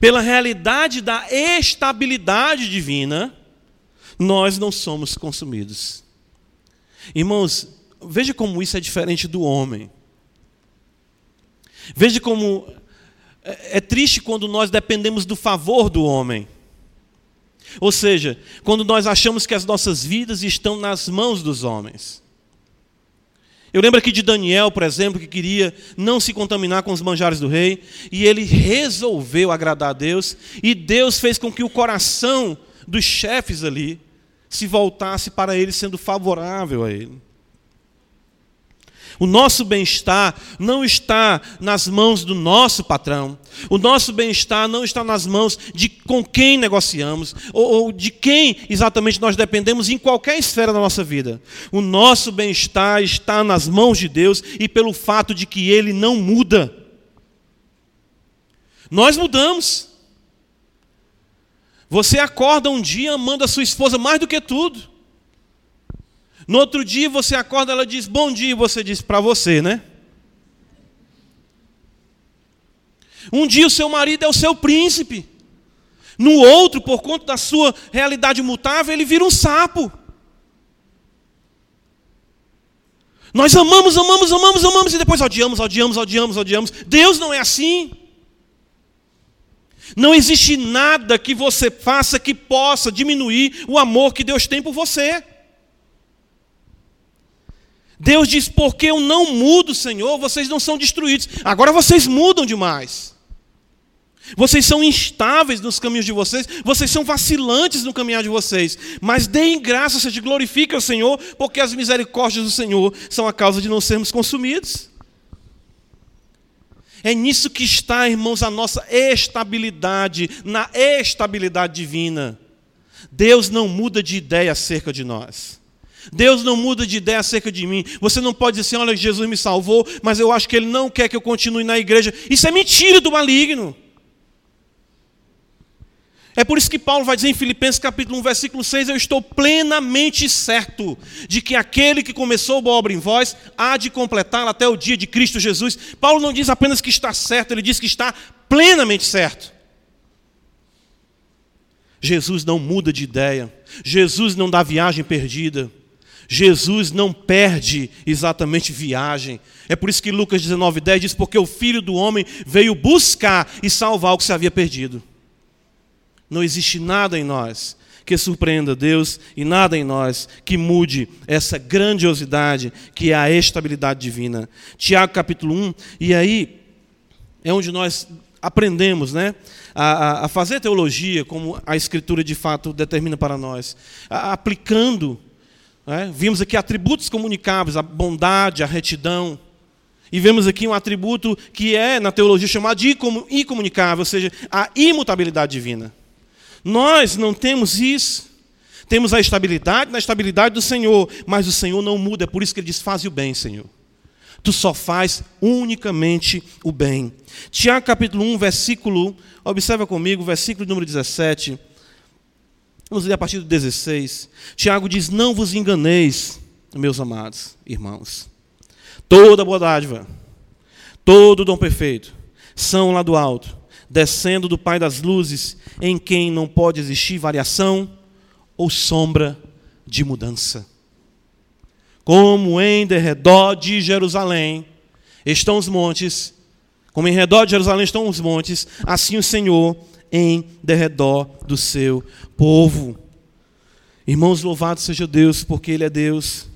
pela realidade da estabilidade divina, nós não somos consumidos. Irmãos, veja como isso é diferente do homem. Veja como é, é triste quando nós dependemos do favor do homem. Ou seja, quando nós achamos que as nossas vidas estão nas mãos dos homens. Eu lembro aqui de Daniel, por exemplo, que queria não se contaminar com os manjares do rei, e ele resolveu agradar a Deus, e Deus fez com que o coração dos chefes ali se voltasse para ele, sendo favorável a ele. O nosso bem-estar não está nas mãos do nosso patrão. O nosso bem-estar não está nas mãos de com quem negociamos ou, ou, de quem exatamente nós dependemos em qualquer esfera da nossa vida. O nosso bem-estar está nas mãos de Deus e pelo fato de que Ele não muda. Nós mudamos. Você acorda um dia amando a sua esposa mais do que tudo. No outro dia você acorda, ela diz bom dia, e você diz para você, né? Um dia o seu marido é o seu príncipe. No outro, por conta da sua realidade mutável, ele vira um sapo. Nós amamos, amamos, amamos, amamos e depois odiamos, odiamos, odiamos, odiamos. Deus não é assim. Não existe nada que você faça que possa diminuir o amor que Deus tem por você. Deus diz: porque eu não mudo, Senhor, vocês não são destruídos. Agora vocês mudam demais. Vocês são instáveis nos caminhos de vocês, vocês são vacilantes no caminhar de vocês. Mas deem graça, seja, glorifique o Senhor, porque as misericórdias do Senhor são a causa de não sermos consumidos. É nisso que está, irmãos, a nossa estabilidade, na estabilidade divina. Deus não muda de ideia acerca de nós. Deus não muda de ideia acerca de mim. Você não pode dizer assim: olha, Jesus me salvou, mas eu acho que Ele não quer que eu continue na igreja. Isso é mentira do maligno. É por isso que Paulo vai dizer em Filipenses capítulo 1, versículo 6, eu estou plenamente certo de que aquele que começou a obra em vós há de completá-la até o dia de Cristo Jesus. Paulo não diz apenas que está certo, ele diz que está plenamente certo. Jesus não muda de ideia. Jesus não dá viagem perdida. Jesus não perde exatamente viagem. É por isso que Lucas 19,10 diz: Porque o filho do homem veio buscar e salvar o que se havia perdido. Não existe nada em nós que surpreenda Deus e nada em nós que mude essa grandiosidade que é a estabilidade divina. Tiago capítulo 1, e aí é onde nós aprendemos né, a, a fazer teologia, como a Escritura de fato determina para nós, aplicando é? Vimos aqui atributos comunicáveis, a bondade, a retidão. E vemos aqui um atributo que é, na teologia, chamado de incomunicável, ou seja, a imutabilidade divina. Nós não temos isso. Temos a estabilidade na estabilidade do Senhor, mas o Senhor não muda, é por isso que ele diz: faz o bem, Senhor. Tu só faz unicamente o bem. Tiago capítulo 1, versículo, observa comigo, versículo número 17. Vamos ler a partir do 16. Tiago diz: Não vos enganeis, meus amados irmãos. Toda boa dádiva, todo dom perfeito, são lá do alto, descendo do Pai das luzes, em quem não pode existir variação ou sombra de mudança. Como em derredor de Jerusalém estão os montes, como em redor de Jerusalém estão os montes, assim o Senhor em derredor do seu povo. Irmãos, louvado seja Deus, porque Ele é Deus.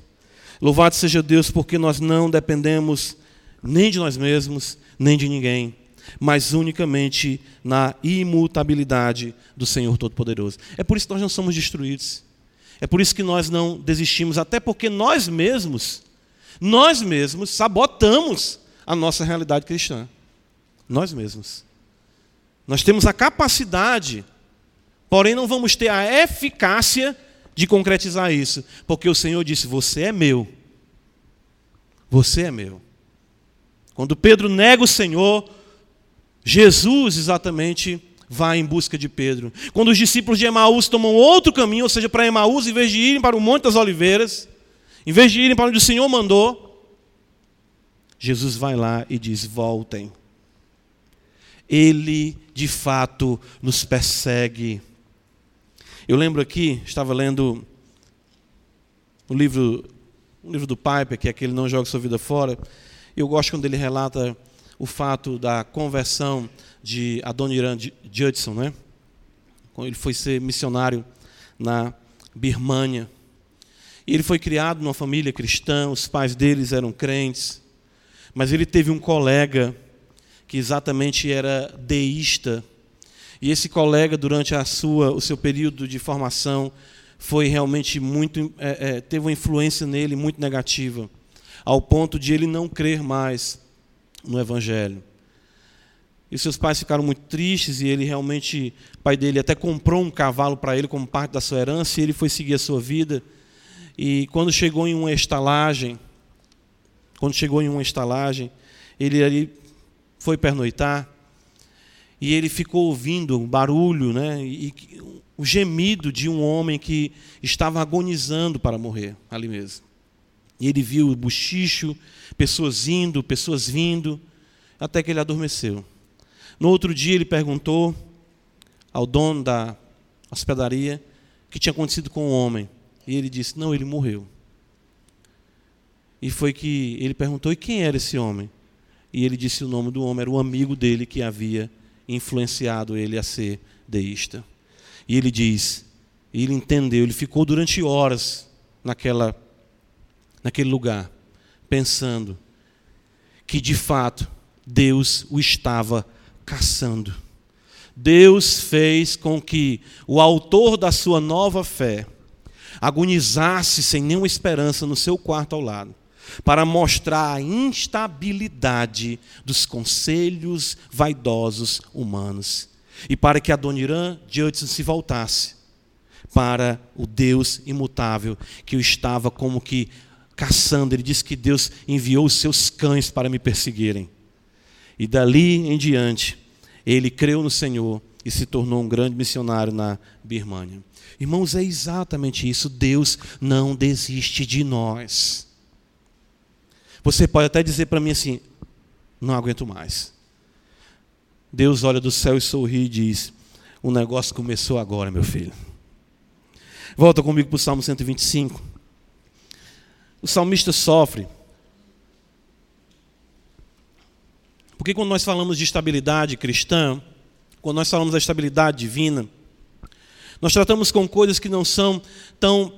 Louvado seja Deus, porque nós não dependemos nem de nós mesmos, nem de ninguém, mas unicamente na imutabilidade do Senhor Todo-Poderoso. É por isso que nós não somos destruídos. É por isso que nós não desistimos, até porque nós mesmos, nós mesmos sabotamos a nossa realidade cristã. Nós mesmos. Nós temos a capacidade, porém não vamos ter a eficácia de concretizar isso, porque o Senhor disse: Você é meu. Você é meu. Quando Pedro nega o Senhor, Jesus exatamente vai em busca de Pedro. Quando os discípulos de Emaús tomam outro caminho, ou seja, para Emaús, em vez de irem para o Monte das Oliveiras, em vez de irem para onde o Senhor mandou, Jesus vai lá e diz: Voltem. Ele de fato nos persegue. Eu lembro aqui, estava lendo o livro, o livro do Piper, que é aquele Não Joga Sua Vida Fora. Eu gosto quando ele relata o fato da conversão de Adoniran Judson, né? ele foi ser missionário na Birmânia. E ele foi criado numa família cristã, os pais deles eram crentes, mas ele teve um colega que exatamente era deísta. E esse colega, durante a sua, o seu período de formação, foi realmente muito é, é, teve uma influência nele muito negativa, ao ponto de ele não crer mais no Evangelho. E seus pais ficaram muito tristes e ele realmente, o pai dele até comprou um cavalo para ele como parte da sua herança e ele foi seguir a sua vida. E quando chegou em uma estalagem, quando chegou em uma estalagem, ele ali foi pernoitar e ele ficou ouvindo o barulho, né, e o gemido de um homem que estava agonizando para morrer ali mesmo. E ele viu o buchicho, pessoas indo, pessoas vindo, até que ele adormeceu. No outro dia ele perguntou ao dono da hospedaria o que tinha acontecido com o homem. E ele disse: Não, ele morreu. E foi que ele perguntou: E quem era esse homem? E ele disse o nome do homem, era o amigo dele que havia influenciado ele a ser deísta. E ele diz, e ele entendeu, ele ficou durante horas naquela, naquele lugar, pensando que de fato Deus o estava caçando. Deus fez com que o autor da sua nova fé agonizasse sem nenhuma esperança no seu quarto ao lado, para mostrar a instabilidade dos conselhos vaidosos humanos e para que Adoniran de Hudson se voltasse para o Deus imutável que o estava como que caçando. Ele disse que Deus enviou os seus cães para me perseguirem. E dali em diante, ele creu no Senhor e se tornou um grande missionário na Birmânia. Irmãos, é exatamente isso. Deus não desiste de nós. Você pode até dizer para mim assim: não aguento mais. Deus olha do céu e sorri e diz: O negócio começou agora, meu filho. Volta comigo para o Salmo 125. O salmista sofre. Porque quando nós falamos de estabilidade cristã, quando nós falamos da estabilidade divina, nós tratamos com coisas que não são tão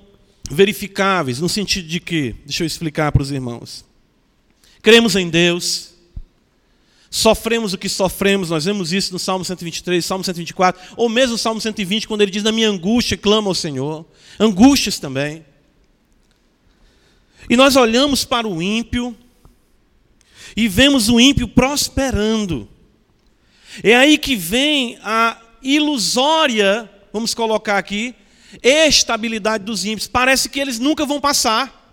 verificáveis, no sentido de que, deixa eu explicar para os irmãos. Cremos em Deus, sofremos o que sofremos, nós vemos isso no Salmo 123, Salmo 124, ou mesmo no Salmo 120, quando ele diz: Na minha angústia clama ao Senhor. Angústias também. E nós olhamos para o ímpio e vemos o ímpio prosperando. É aí que vem a ilusória, vamos colocar aqui, estabilidade dos ímpios. Parece que eles nunca vão passar.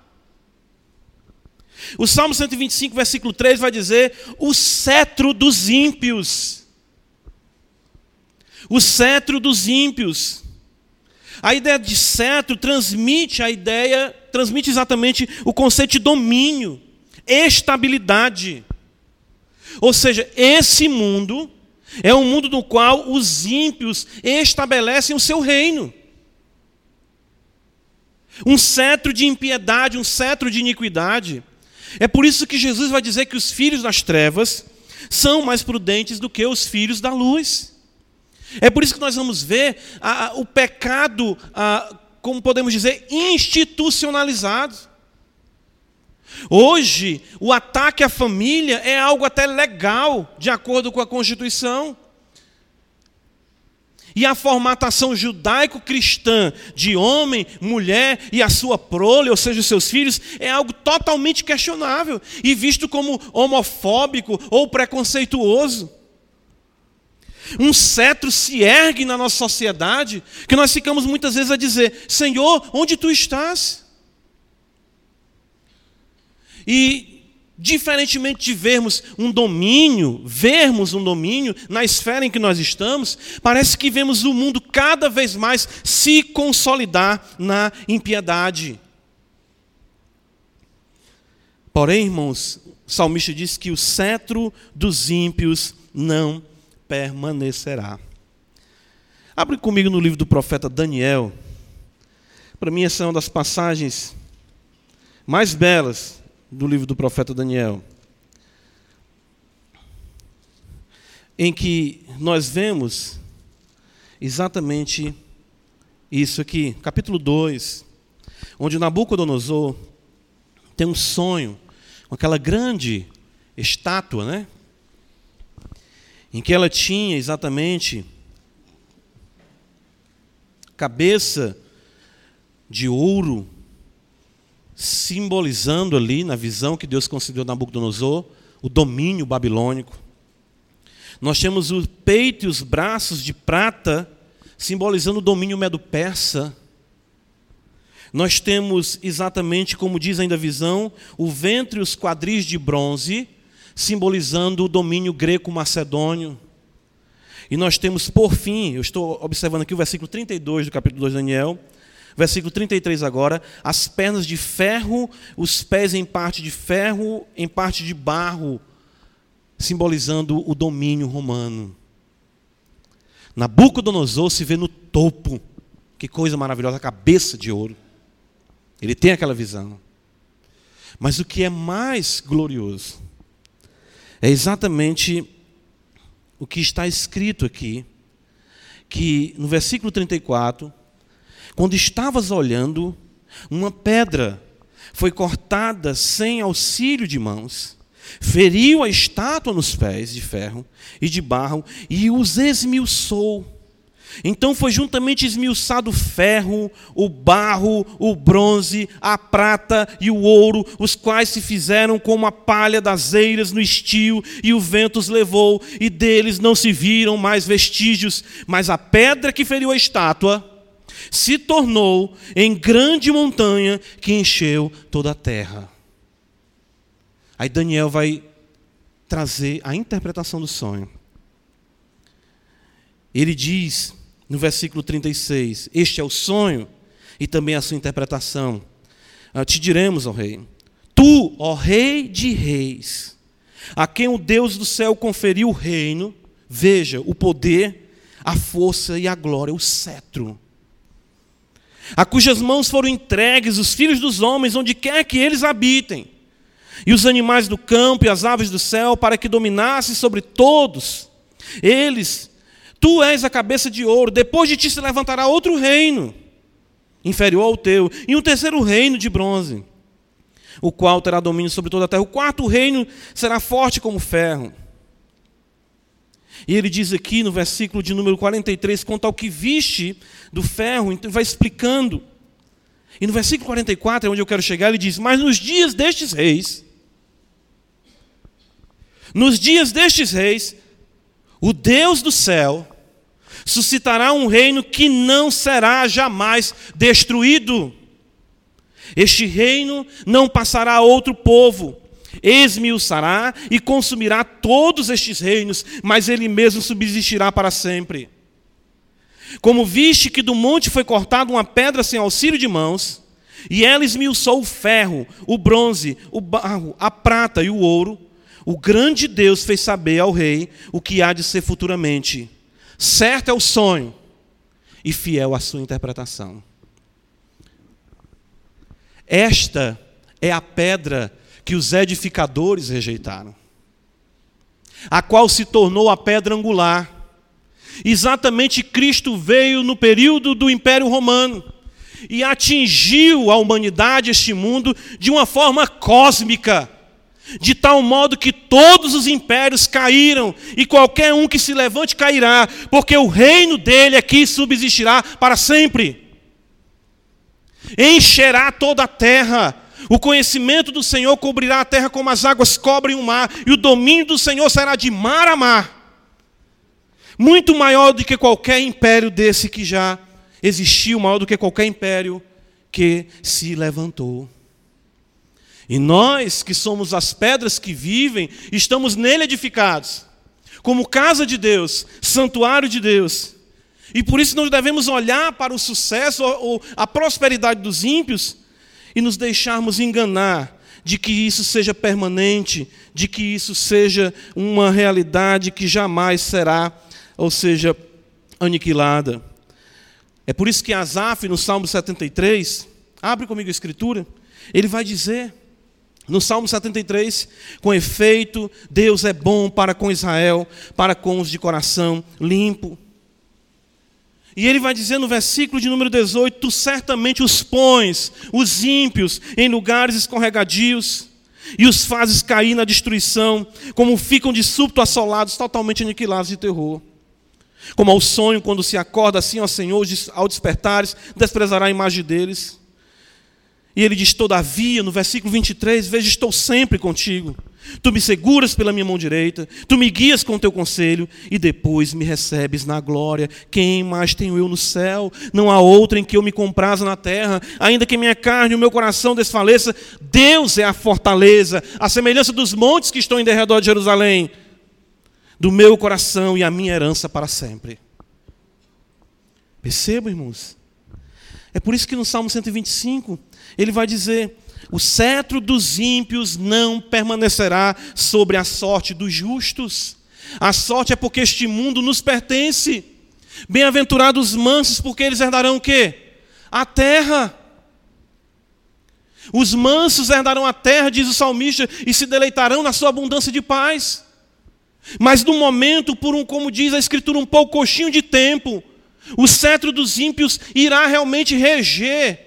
O Salmo 125, versículo 3 vai dizer: o cetro dos ímpios. O cetro dos ímpios. A ideia de cetro transmite a ideia, transmite exatamente o conceito de domínio, estabilidade. Ou seja, esse mundo é um mundo no qual os ímpios estabelecem o seu reino. Um cetro de impiedade, um cetro de iniquidade. É por isso que Jesus vai dizer que os filhos das trevas são mais prudentes do que os filhos da luz. É por isso que nós vamos ver a, a, o pecado, a, como podemos dizer, institucionalizado. Hoje, o ataque à família é algo até legal, de acordo com a Constituição. E a formatação judaico-cristã de homem, mulher e a sua prole, ou seja, os seus filhos, é algo totalmente questionável e visto como homofóbico ou preconceituoso. Um cetro se ergue na nossa sociedade que nós ficamos muitas vezes a dizer: Senhor, onde tu estás? E Diferentemente de vermos um domínio, vermos um domínio na esfera em que nós estamos, parece que vemos o mundo cada vez mais se consolidar na impiedade. Porém, irmãos, o salmista diz que o cetro dos ímpios não permanecerá. Abre comigo no livro do profeta Daniel. Para mim, essa é uma das passagens mais belas do livro do profeta Daniel, em que nós vemos exatamente isso aqui, capítulo 2, onde Nabucodonosor tem um sonho com aquela grande estátua, né? Em que ela tinha exatamente cabeça de ouro, simbolizando ali, na visão que Deus concedeu a Nabucodonosor, o domínio babilônico. Nós temos o peito e os braços de prata, simbolizando o domínio medo-persa. Nós temos exatamente, como diz ainda a visão, o ventre e os quadris de bronze, simbolizando o domínio greco-macedônio. E nós temos, por fim, eu estou observando aqui o versículo 32 do capítulo 2 de Daniel, versículo 33 agora, as pernas de ferro, os pés em parte de ferro, em parte de barro, simbolizando o domínio romano. Nabucodonosor se vê no topo, que coisa maravilhosa, a cabeça de ouro. Ele tem aquela visão. Mas o que é mais glorioso é exatamente o que está escrito aqui, que no versículo 34, quando estavas olhando, uma pedra foi cortada sem auxílio de mãos, feriu a estátua nos pés de ferro e de barro e os esmiuçou então foi juntamente esmiuçado o ferro, o barro, o bronze, a prata e o ouro, os quais se fizeram como a palha das eiras no estio, e o vento os levou, e deles não se viram mais vestígios. Mas a pedra que feriu a estátua se tornou em grande montanha que encheu toda a terra. Aí Daniel vai trazer a interpretação do sonho. Ele diz no versículo 36. Este é o sonho e também a sua interpretação. Ah, te diremos, ó Rei: Tu, ó Rei de Reis, a quem o Deus do céu conferiu o reino, veja, o poder, a força e a glória, o cetro, a cujas mãos foram entregues os filhos dos homens, onde quer que eles habitem, e os animais do campo e as aves do céu, para que dominasse sobre todos. Eles Tu és a cabeça de ouro, depois de ti se levantará outro reino, inferior ao teu, e um terceiro reino de bronze, o qual terá domínio sobre toda a terra. O quarto reino será forte como ferro. E ele diz aqui no versículo de número 43, quanto ao que viste do ferro, então vai explicando. E no versículo 44, é onde eu quero chegar, ele diz: Mas nos dias destes reis, nos dias destes reis, o Deus do céu suscitará um reino que não será jamais destruído. Este reino não passará a outro povo, esmiuçará e consumirá todos estes reinos, mas ele mesmo subsistirá para sempre. Como viste que do monte foi cortada uma pedra sem auxílio de mãos, e ela esmiuçou o ferro, o bronze, o barro, a prata e o ouro, o grande Deus fez saber ao rei o que há de ser futuramente Certo é o sonho e fiel a sua interpretação. Esta é a pedra que os edificadores rejeitaram, a qual se tornou a pedra angular. Exatamente Cristo veio no período do Império Romano e atingiu a humanidade, este mundo, de uma forma cósmica de tal modo que todos os impérios caíram, e qualquer um que se levante cairá, porque o reino dele aqui subsistirá para sempre. Encherá toda a terra, o conhecimento do Senhor cobrirá a terra como as águas cobrem o mar, e o domínio do Senhor será de mar a mar muito maior do que qualquer império desse que já existiu, maior do que qualquer império que se levantou. E nós, que somos as pedras que vivem, estamos nele edificados, como casa de Deus, santuário de Deus. E por isso nós devemos olhar para o sucesso ou a prosperidade dos ímpios e nos deixarmos enganar de que isso seja permanente, de que isso seja uma realidade que jamais será, ou seja, aniquilada. É por isso que Asaf, no Salmo 73, abre comigo a escritura, ele vai dizer: no Salmo 73, com efeito, Deus é bom para com Israel, para com os de coração limpo. E ele vai dizer no versículo de número 18: Tu certamente os pões, os ímpios, em lugares escorregadios, e os fazes cair na destruição, como ficam de súbito assolados, totalmente aniquilados de terror. Como ao sonho, quando se acorda assim, ó Senhor, ao despertares, desprezará a imagem deles. E ele diz: Todavia, no versículo 23, veja, estou sempre contigo. Tu me seguras pela minha mão direita, tu me guias com o teu conselho, e depois me recebes na glória. Quem mais tenho eu no céu? Não há outra em que eu me compraza na terra, ainda que minha carne e o meu coração desfaleça. Deus é a fortaleza, a semelhança dos montes que estão em derredor de Jerusalém, do meu coração e a minha herança para sempre. Perceba, irmãos? É por isso que no Salmo 125 ele vai dizer: O cetro dos ímpios não permanecerá sobre a sorte dos justos. A sorte é porque este mundo nos pertence. Bem-aventurados os mansos, porque eles herdarão o quê? A terra. Os mansos herdarão a terra, diz o salmista, e se deleitarão na sua abundância de paz. Mas no momento, por um, como diz a Escritura, um pouco coxinho de tempo, o cetro dos ímpios irá realmente reger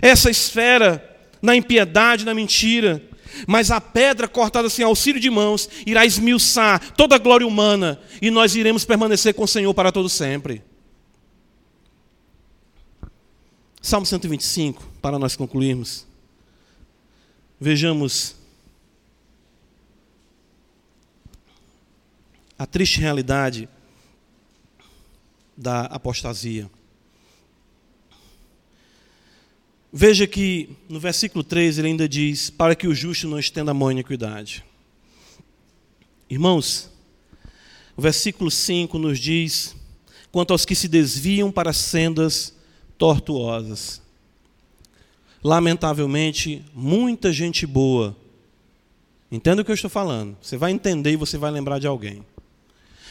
essa esfera na impiedade, na mentira. Mas a pedra cortada sem auxílio de mãos irá esmiuçar toda a glória humana e nós iremos permanecer com o Senhor para todo sempre. Salmo 125, para nós concluirmos. Vejamos a triste realidade da apostasia. Veja que no versículo 3 ele ainda diz: Para que o justo não estenda a mão à iniquidade. Irmãos, o versículo 5 nos diz: Quanto aos que se desviam para sendas tortuosas. Lamentavelmente, muita gente boa, entenda o que eu estou falando, você vai entender e você vai lembrar de alguém.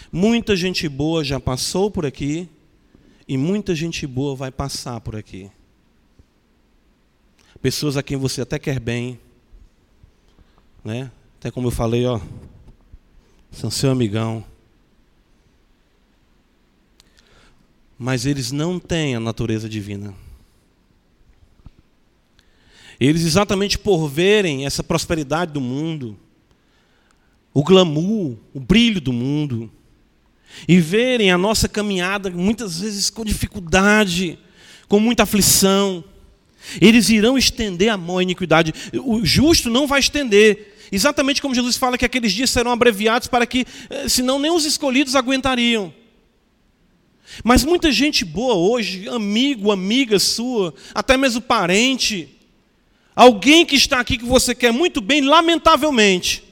Muita gente boa já passou por aqui e muita gente boa vai passar por aqui. Pessoas a quem você até quer bem, né? Até como eu falei, ó, são seu amigão. Mas eles não têm a natureza divina. Eles, exatamente por verem essa prosperidade do mundo, o glamour, o brilho do mundo, e verem a nossa caminhada muitas vezes com dificuldade, com muita aflição, eles irão estender a mão à iniquidade. O justo não vai estender. Exatamente como Jesus fala que aqueles dias serão abreviados para que, eh, senão nem os escolhidos aguentariam. Mas muita gente boa hoje, amigo, amiga sua, até mesmo parente, alguém que está aqui que você quer muito bem, lamentavelmente,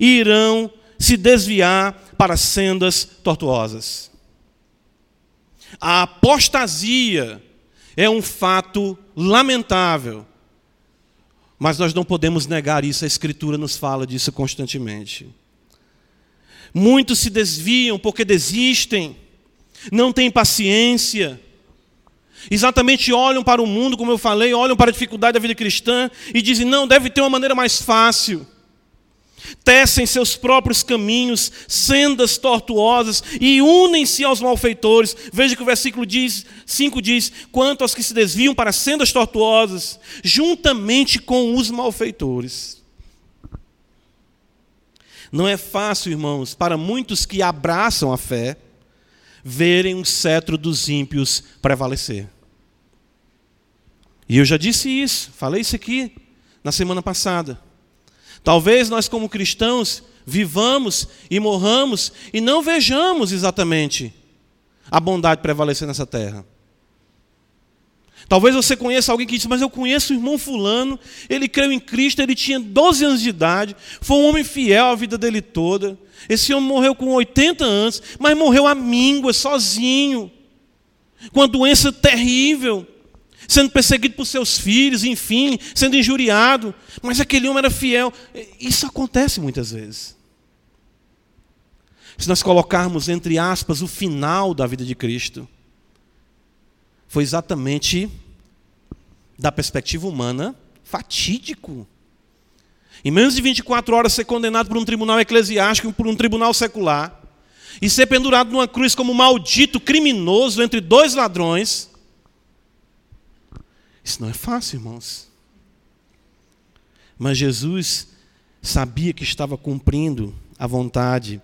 irão se desviar para sendas tortuosas. A apostasia é um fato lamentável. Mas nós não podemos negar isso, a Escritura nos fala disso constantemente. Muitos se desviam porque desistem, não têm paciência, exatamente olham para o mundo, como eu falei, olham para a dificuldade da vida cristã e dizem: não, deve ter uma maneira mais fácil tecem seus próprios caminhos, sendas tortuosas e unem-se aos malfeitores. Veja que o versículo diz, 5 diz: quanto aos que se desviam para sendas tortuosas, juntamente com os malfeitores. Não é fácil, irmãos, para muitos que abraçam a fé, verem o cetro dos ímpios prevalecer. E eu já disse isso, falei isso aqui na semana passada. Talvez nós, como cristãos, vivamos e morramos e não vejamos exatamente a bondade prevalecer nessa terra. Talvez você conheça alguém que diz, mas eu conheço o irmão Fulano, ele creu em Cristo, ele tinha 12 anos de idade, foi um homem fiel a vida dele toda. Esse homem morreu com 80 anos, mas morreu à míngua, sozinho, com uma doença terrível sendo perseguido por seus filhos, enfim, sendo injuriado. Mas aquele homem era fiel. Isso acontece muitas vezes. Se nós colocarmos, entre aspas, o final da vida de Cristo, foi exatamente, da perspectiva humana, fatídico. Em menos de 24 horas ser condenado por um tribunal eclesiástico, por um tribunal secular. e ser pendurado numa cruz como maldito criminoso entre dois ladrões. Isso não é fácil, irmãos. Mas Jesus sabia que estava cumprindo a vontade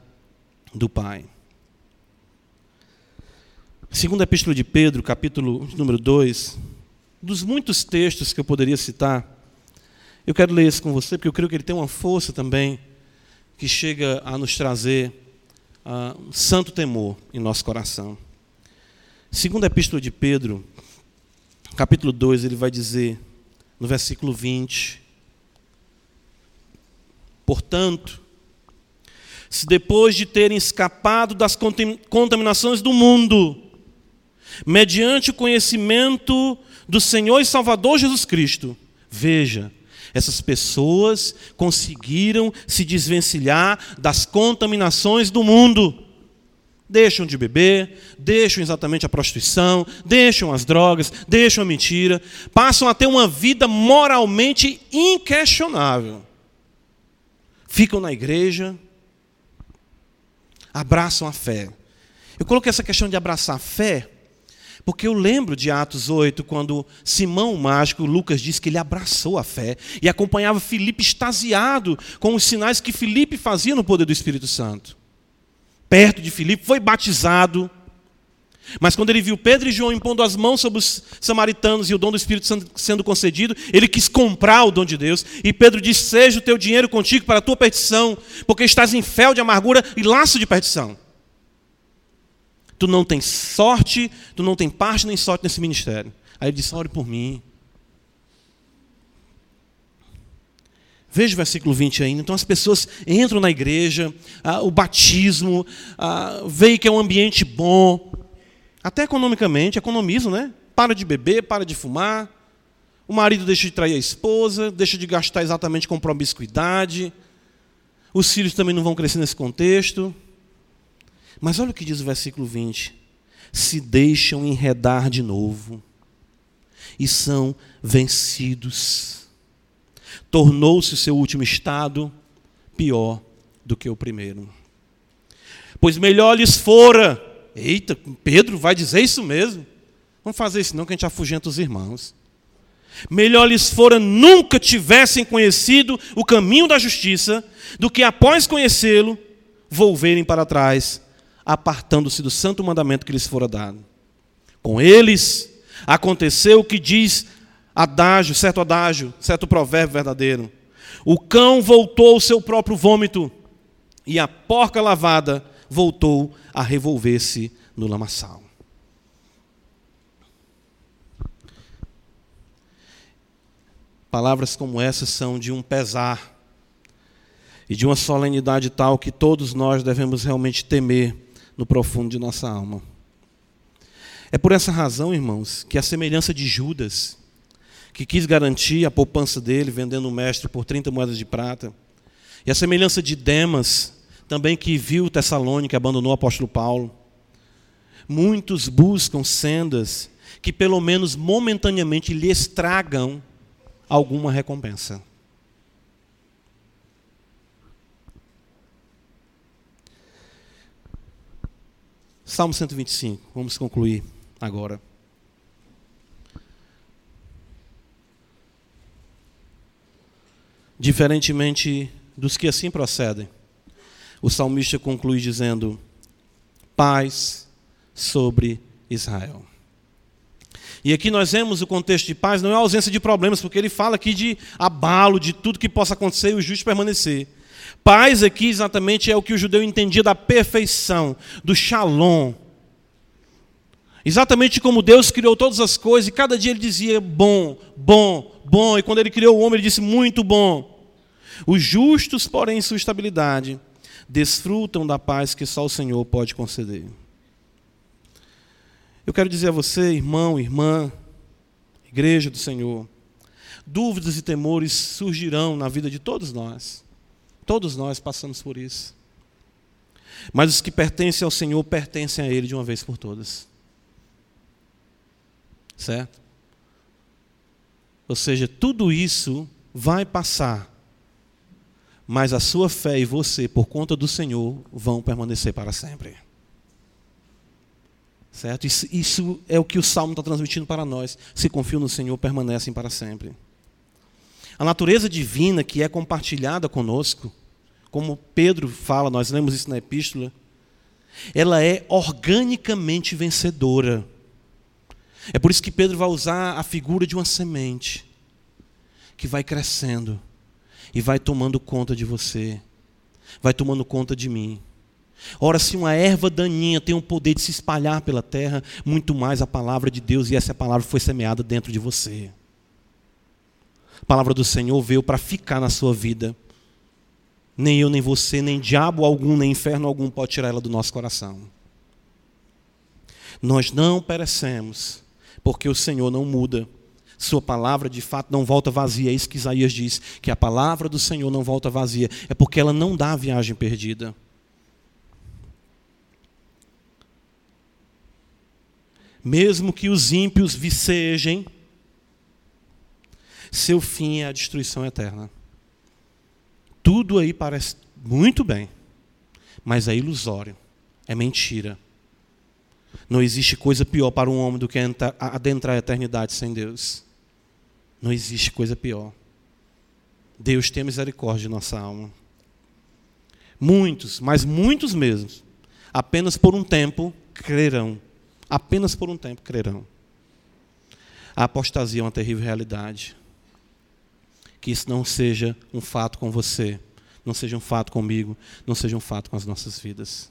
do Pai. Segunda Epístola de Pedro, capítulo número 2, dos muitos textos que eu poderia citar, eu quero ler esse com você, porque eu creio que ele tem uma força também que chega a nos trazer uh, um santo temor em nosso coração. Segunda Epístola de Pedro, capítulo 2, ele vai dizer, no versículo 20: Portanto, se depois de terem escapado das contaminações do mundo, mediante o conhecimento do Senhor e Salvador Jesus Cristo. Veja, essas pessoas conseguiram se desvencilhar das contaminações do mundo. Deixam de beber, deixam exatamente a prostituição, deixam as drogas, deixam a mentira, passam a ter uma vida moralmente inquestionável. Ficam na igreja, abraçam a fé. Eu coloquei essa questão de abraçar a fé porque eu lembro de Atos 8, quando Simão o mágico, Lucas diz que ele abraçou a fé e acompanhava Filipe extasiado com os sinais que Filipe fazia no poder do Espírito Santo. Perto de Filipe, foi batizado. Mas quando ele viu Pedro e João impondo as mãos sobre os samaritanos e o dom do Espírito Santo sendo concedido, ele quis comprar o dom de Deus. E Pedro disse: Seja o teu dinheiro contigo para a tua perdição, porque estás em fel de amargura e laço de perdição tu não tens sorte, tu não tens parte nem sorte nesse ministério. Aí ele disse: ore por mim. Veja o versículo 20 ainda. Então as pessoas entram na igreja, ah, o batismo, ah, veem que é um ambiente bom, até economicamente, economizam, né? Para de beber, para de fumar. O marido deixa de trair a esposa, deixa de gastar exatamente com promiscuidade. Os filhos também não vão crescer nesse contexto. Mas olha o que diz o versículo 20: se deixam enredar de novo e são vencidos. Tornou-se seu último estado pior do que o primeiro. Pois melhor lhes fora. Eita, Pedro vai dizer isso mesmo. Vamos fazer isso não, que a gente afugenta os irmãos. Melhor lhes fora nunca tivessem conhecido o caminho da justiça, do que após conhecê-lo, volverem para trás apartando-se do santo mandamento que lhes fora dado. Com eles aconteceu o que diz adágio, certo adágio, certo provérbio verdadeiro. O cão voltou ao seu próprio vômito, e a porca lavada voltou a revolver-se no lamaçal. Palavras como essas são de um pesar e de uma solenidade tal que todos nós devemos realmente temer no profundo de nossa alma. É por essa razão, irmãos, que a semelhança de Judas, que quis garantir a poupança dele vendendo o mestre por 30 moedas de prata, e a semelhança de Demas, também que viu Tessalônica e abandonou o apóstolo Paulo, muitos buscam sendas que pelo menos momentaneamente lhe estragam alguma recompensa. Salmo 125, vamos concluir agora. Diferentemente dos que assim procedem, o salmista conclui dizendo: paz sobre Israel. E aqui nós vemos o contexto de paz, não é ausência de problemas, porque ele fala aqui de abalo, de tudo que possa acontecer e o justo permanecer. Paz aqui exatamente é o que o judeu entendia da perfeição, do shalom. Exatamente como Deus criou todas as coisas e cada dia ele dizia bom, bom, bom, e quando ele criou o homem ele disse muito bom. Os justos, porém, em sua estabilidade, desfrutam da paz que só o Senhor pode conceder. Eu quero dizer a você, irmão, irmã, igreja do Senhor, dúvidas e temores surgirão na vida de todos nós. Todos nós passamos por isso. Mas os que pertencem ao Senhor pertencem a Ele de uma vez por todas. Certo? Ou seja, tudo isso vai passar. mas a sua fé e você, por conta do Senhor, vão permanecer para sempre. Certo? Isso, isso é o que o Salmo está transmitindo para nós. Se confiam no Senhor, permanecem para sempre. A natureza divina que é compartilhada conosco, como Pedro fala, nós lemos isso na epístola, ela é organicamente vencedora. É por isso que Pedro vai usar a figura de uma semente que vai crescendo e vai tomando conta de você, vai tomando conta de mim. Ora, se uma erva daninha tem o poder de se espalhar pela terra, muito mais a palavra de Deus, e essa palavra foi semeada dentro de você. A palavra do Senhor veio para ficar na sua vida. Nem eu, nem você, nem diabo algum, nem inferno algum pode tirar ela do nosso coração. Nós não perecemos, porque o Senhor não muda. Sua palavra de fato não volta vazia. É isso que Isaías diz: que a palavra do Senhor não volta vazia. É porque ela não dá a viagem perdida. Mesmo que os ímpios vicejem, seu fim é a destruição eterna. Tudo aí parece muito bem, mas é ilusório, é mentira. Não existe coisa pior para um homem do que adentrar a eternidade sem Deus. Não existe coisa pior. Deus tem misericórdia de nossa alma. Muitos, mas muitos mesmos, apenas por um tempo crerão. Apenas por um tempo crerão. A apostasia é uma terrível realidade. Que isso não seja um fato com você, não seja um fato comigo, não seja um fato com as nossas vidas.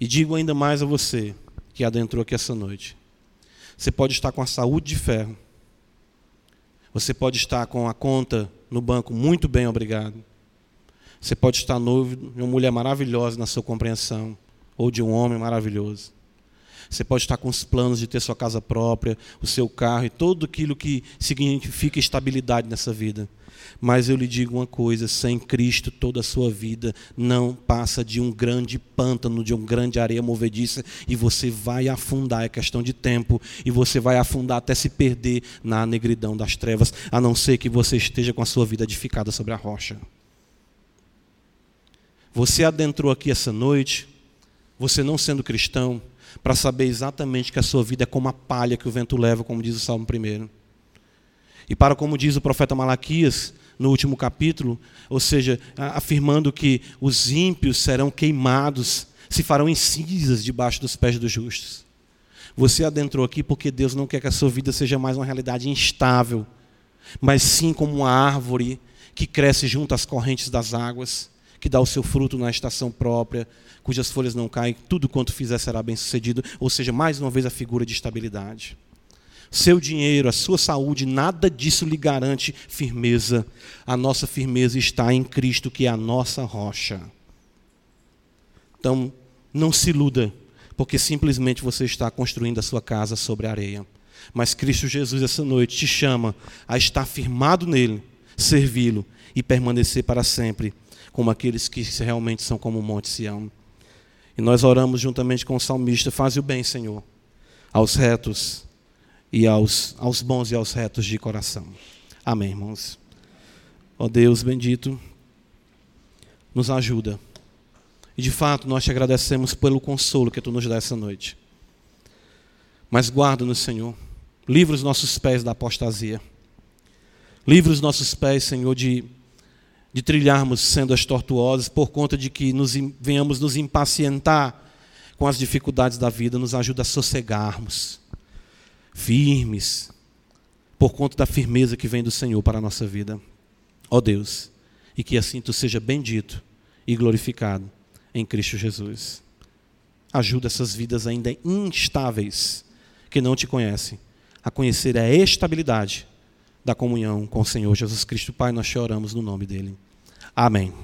E digo ainda mais a você que adentrou aqui essa noite. Você pode estar com a saúde de ferro, você pode estar com a conta no banco muito bem, obrigado. Você pode estar noivo de uma mulher maravilhosa na sua compreensão, ou de um homem maravilhoso. Você pode estar com os planos de ter sua casa própria, o seu carro e tudo aquilo que significa estabilidade nessa vida. Mas eu lhe digo uma coisa: sem Cristo, toda a sua vida não passa de um grande pântano, de uma grande areia movediça, e você vai afundar. É questão de tempo, e você vai afundar até se perder na negridão das trevas, a não ser que você esteja com a sua vida edificada sobre a rocha. Você adentrou aqui essa noite, você não sendo cristão, para saber exatamente que a sua vida é como a palha que o vento leva, como diz o Salmo 1. E para, como diz o profeta Malaquias, no último capítulo, ou seja, afirmando que os ímpios serão queimados, se farão em cinzas debaixo dos pés dos justos. Você adentrou aqui porque Deus não quer que a sua vida seja mais uma realidade instável, mas sim como uma árvore que cresce junto às correntes das águas, que dá o seu fruto na estação própria, cujas folhas não caem, tudo quanto fizer será bem sucedido, ou seja, mais uma vez a figura de estabilidade seu dinheiro, a sua saúde, nada disso lhe garante firmeza. A nossa firmeza está em Cristo, que é a nossa rocha. Então, não se iluda, porque simplesmente você está construindo a sua casa sobre areia. Mas Cristo Jesus, essa noite, te chama a estar firmado nele, servi-lo e permanecer para sempre, como aqueles que realmente são como o Monte Sião. E nós oramos juntamente com o salmista: Faze o bem, Senhor, aos retos e aos, aos bons e aos retos de coração. Amém, irmãos. Ó oh Deus bendito, nos ajuda. E de fato, nós te agradecemos pelo consolo que tu nos dá essa noite. Mas guarda-nos, Senhor. Livra os nossos pés da apostasia. Livra os nossos pés, Senhor, de, de trilharmos sendas tortuosas por conta de que nos, venhamos nos impacientar com as dificuldades da vida. Nos ajuda a sossegarmos firmes, por conta da firmeza que vem do Senhor para a nossa vida. Ó Deus, e que assim tu seja bendito e glorificado em Cristo Jesus. Ajuda essas vidas ainda instáveis, que não te conhecem, a conhecer a estabilidade da comunhão com o Senhor Jesus Cristo. Pai, nós choramos no nome dele. Amém.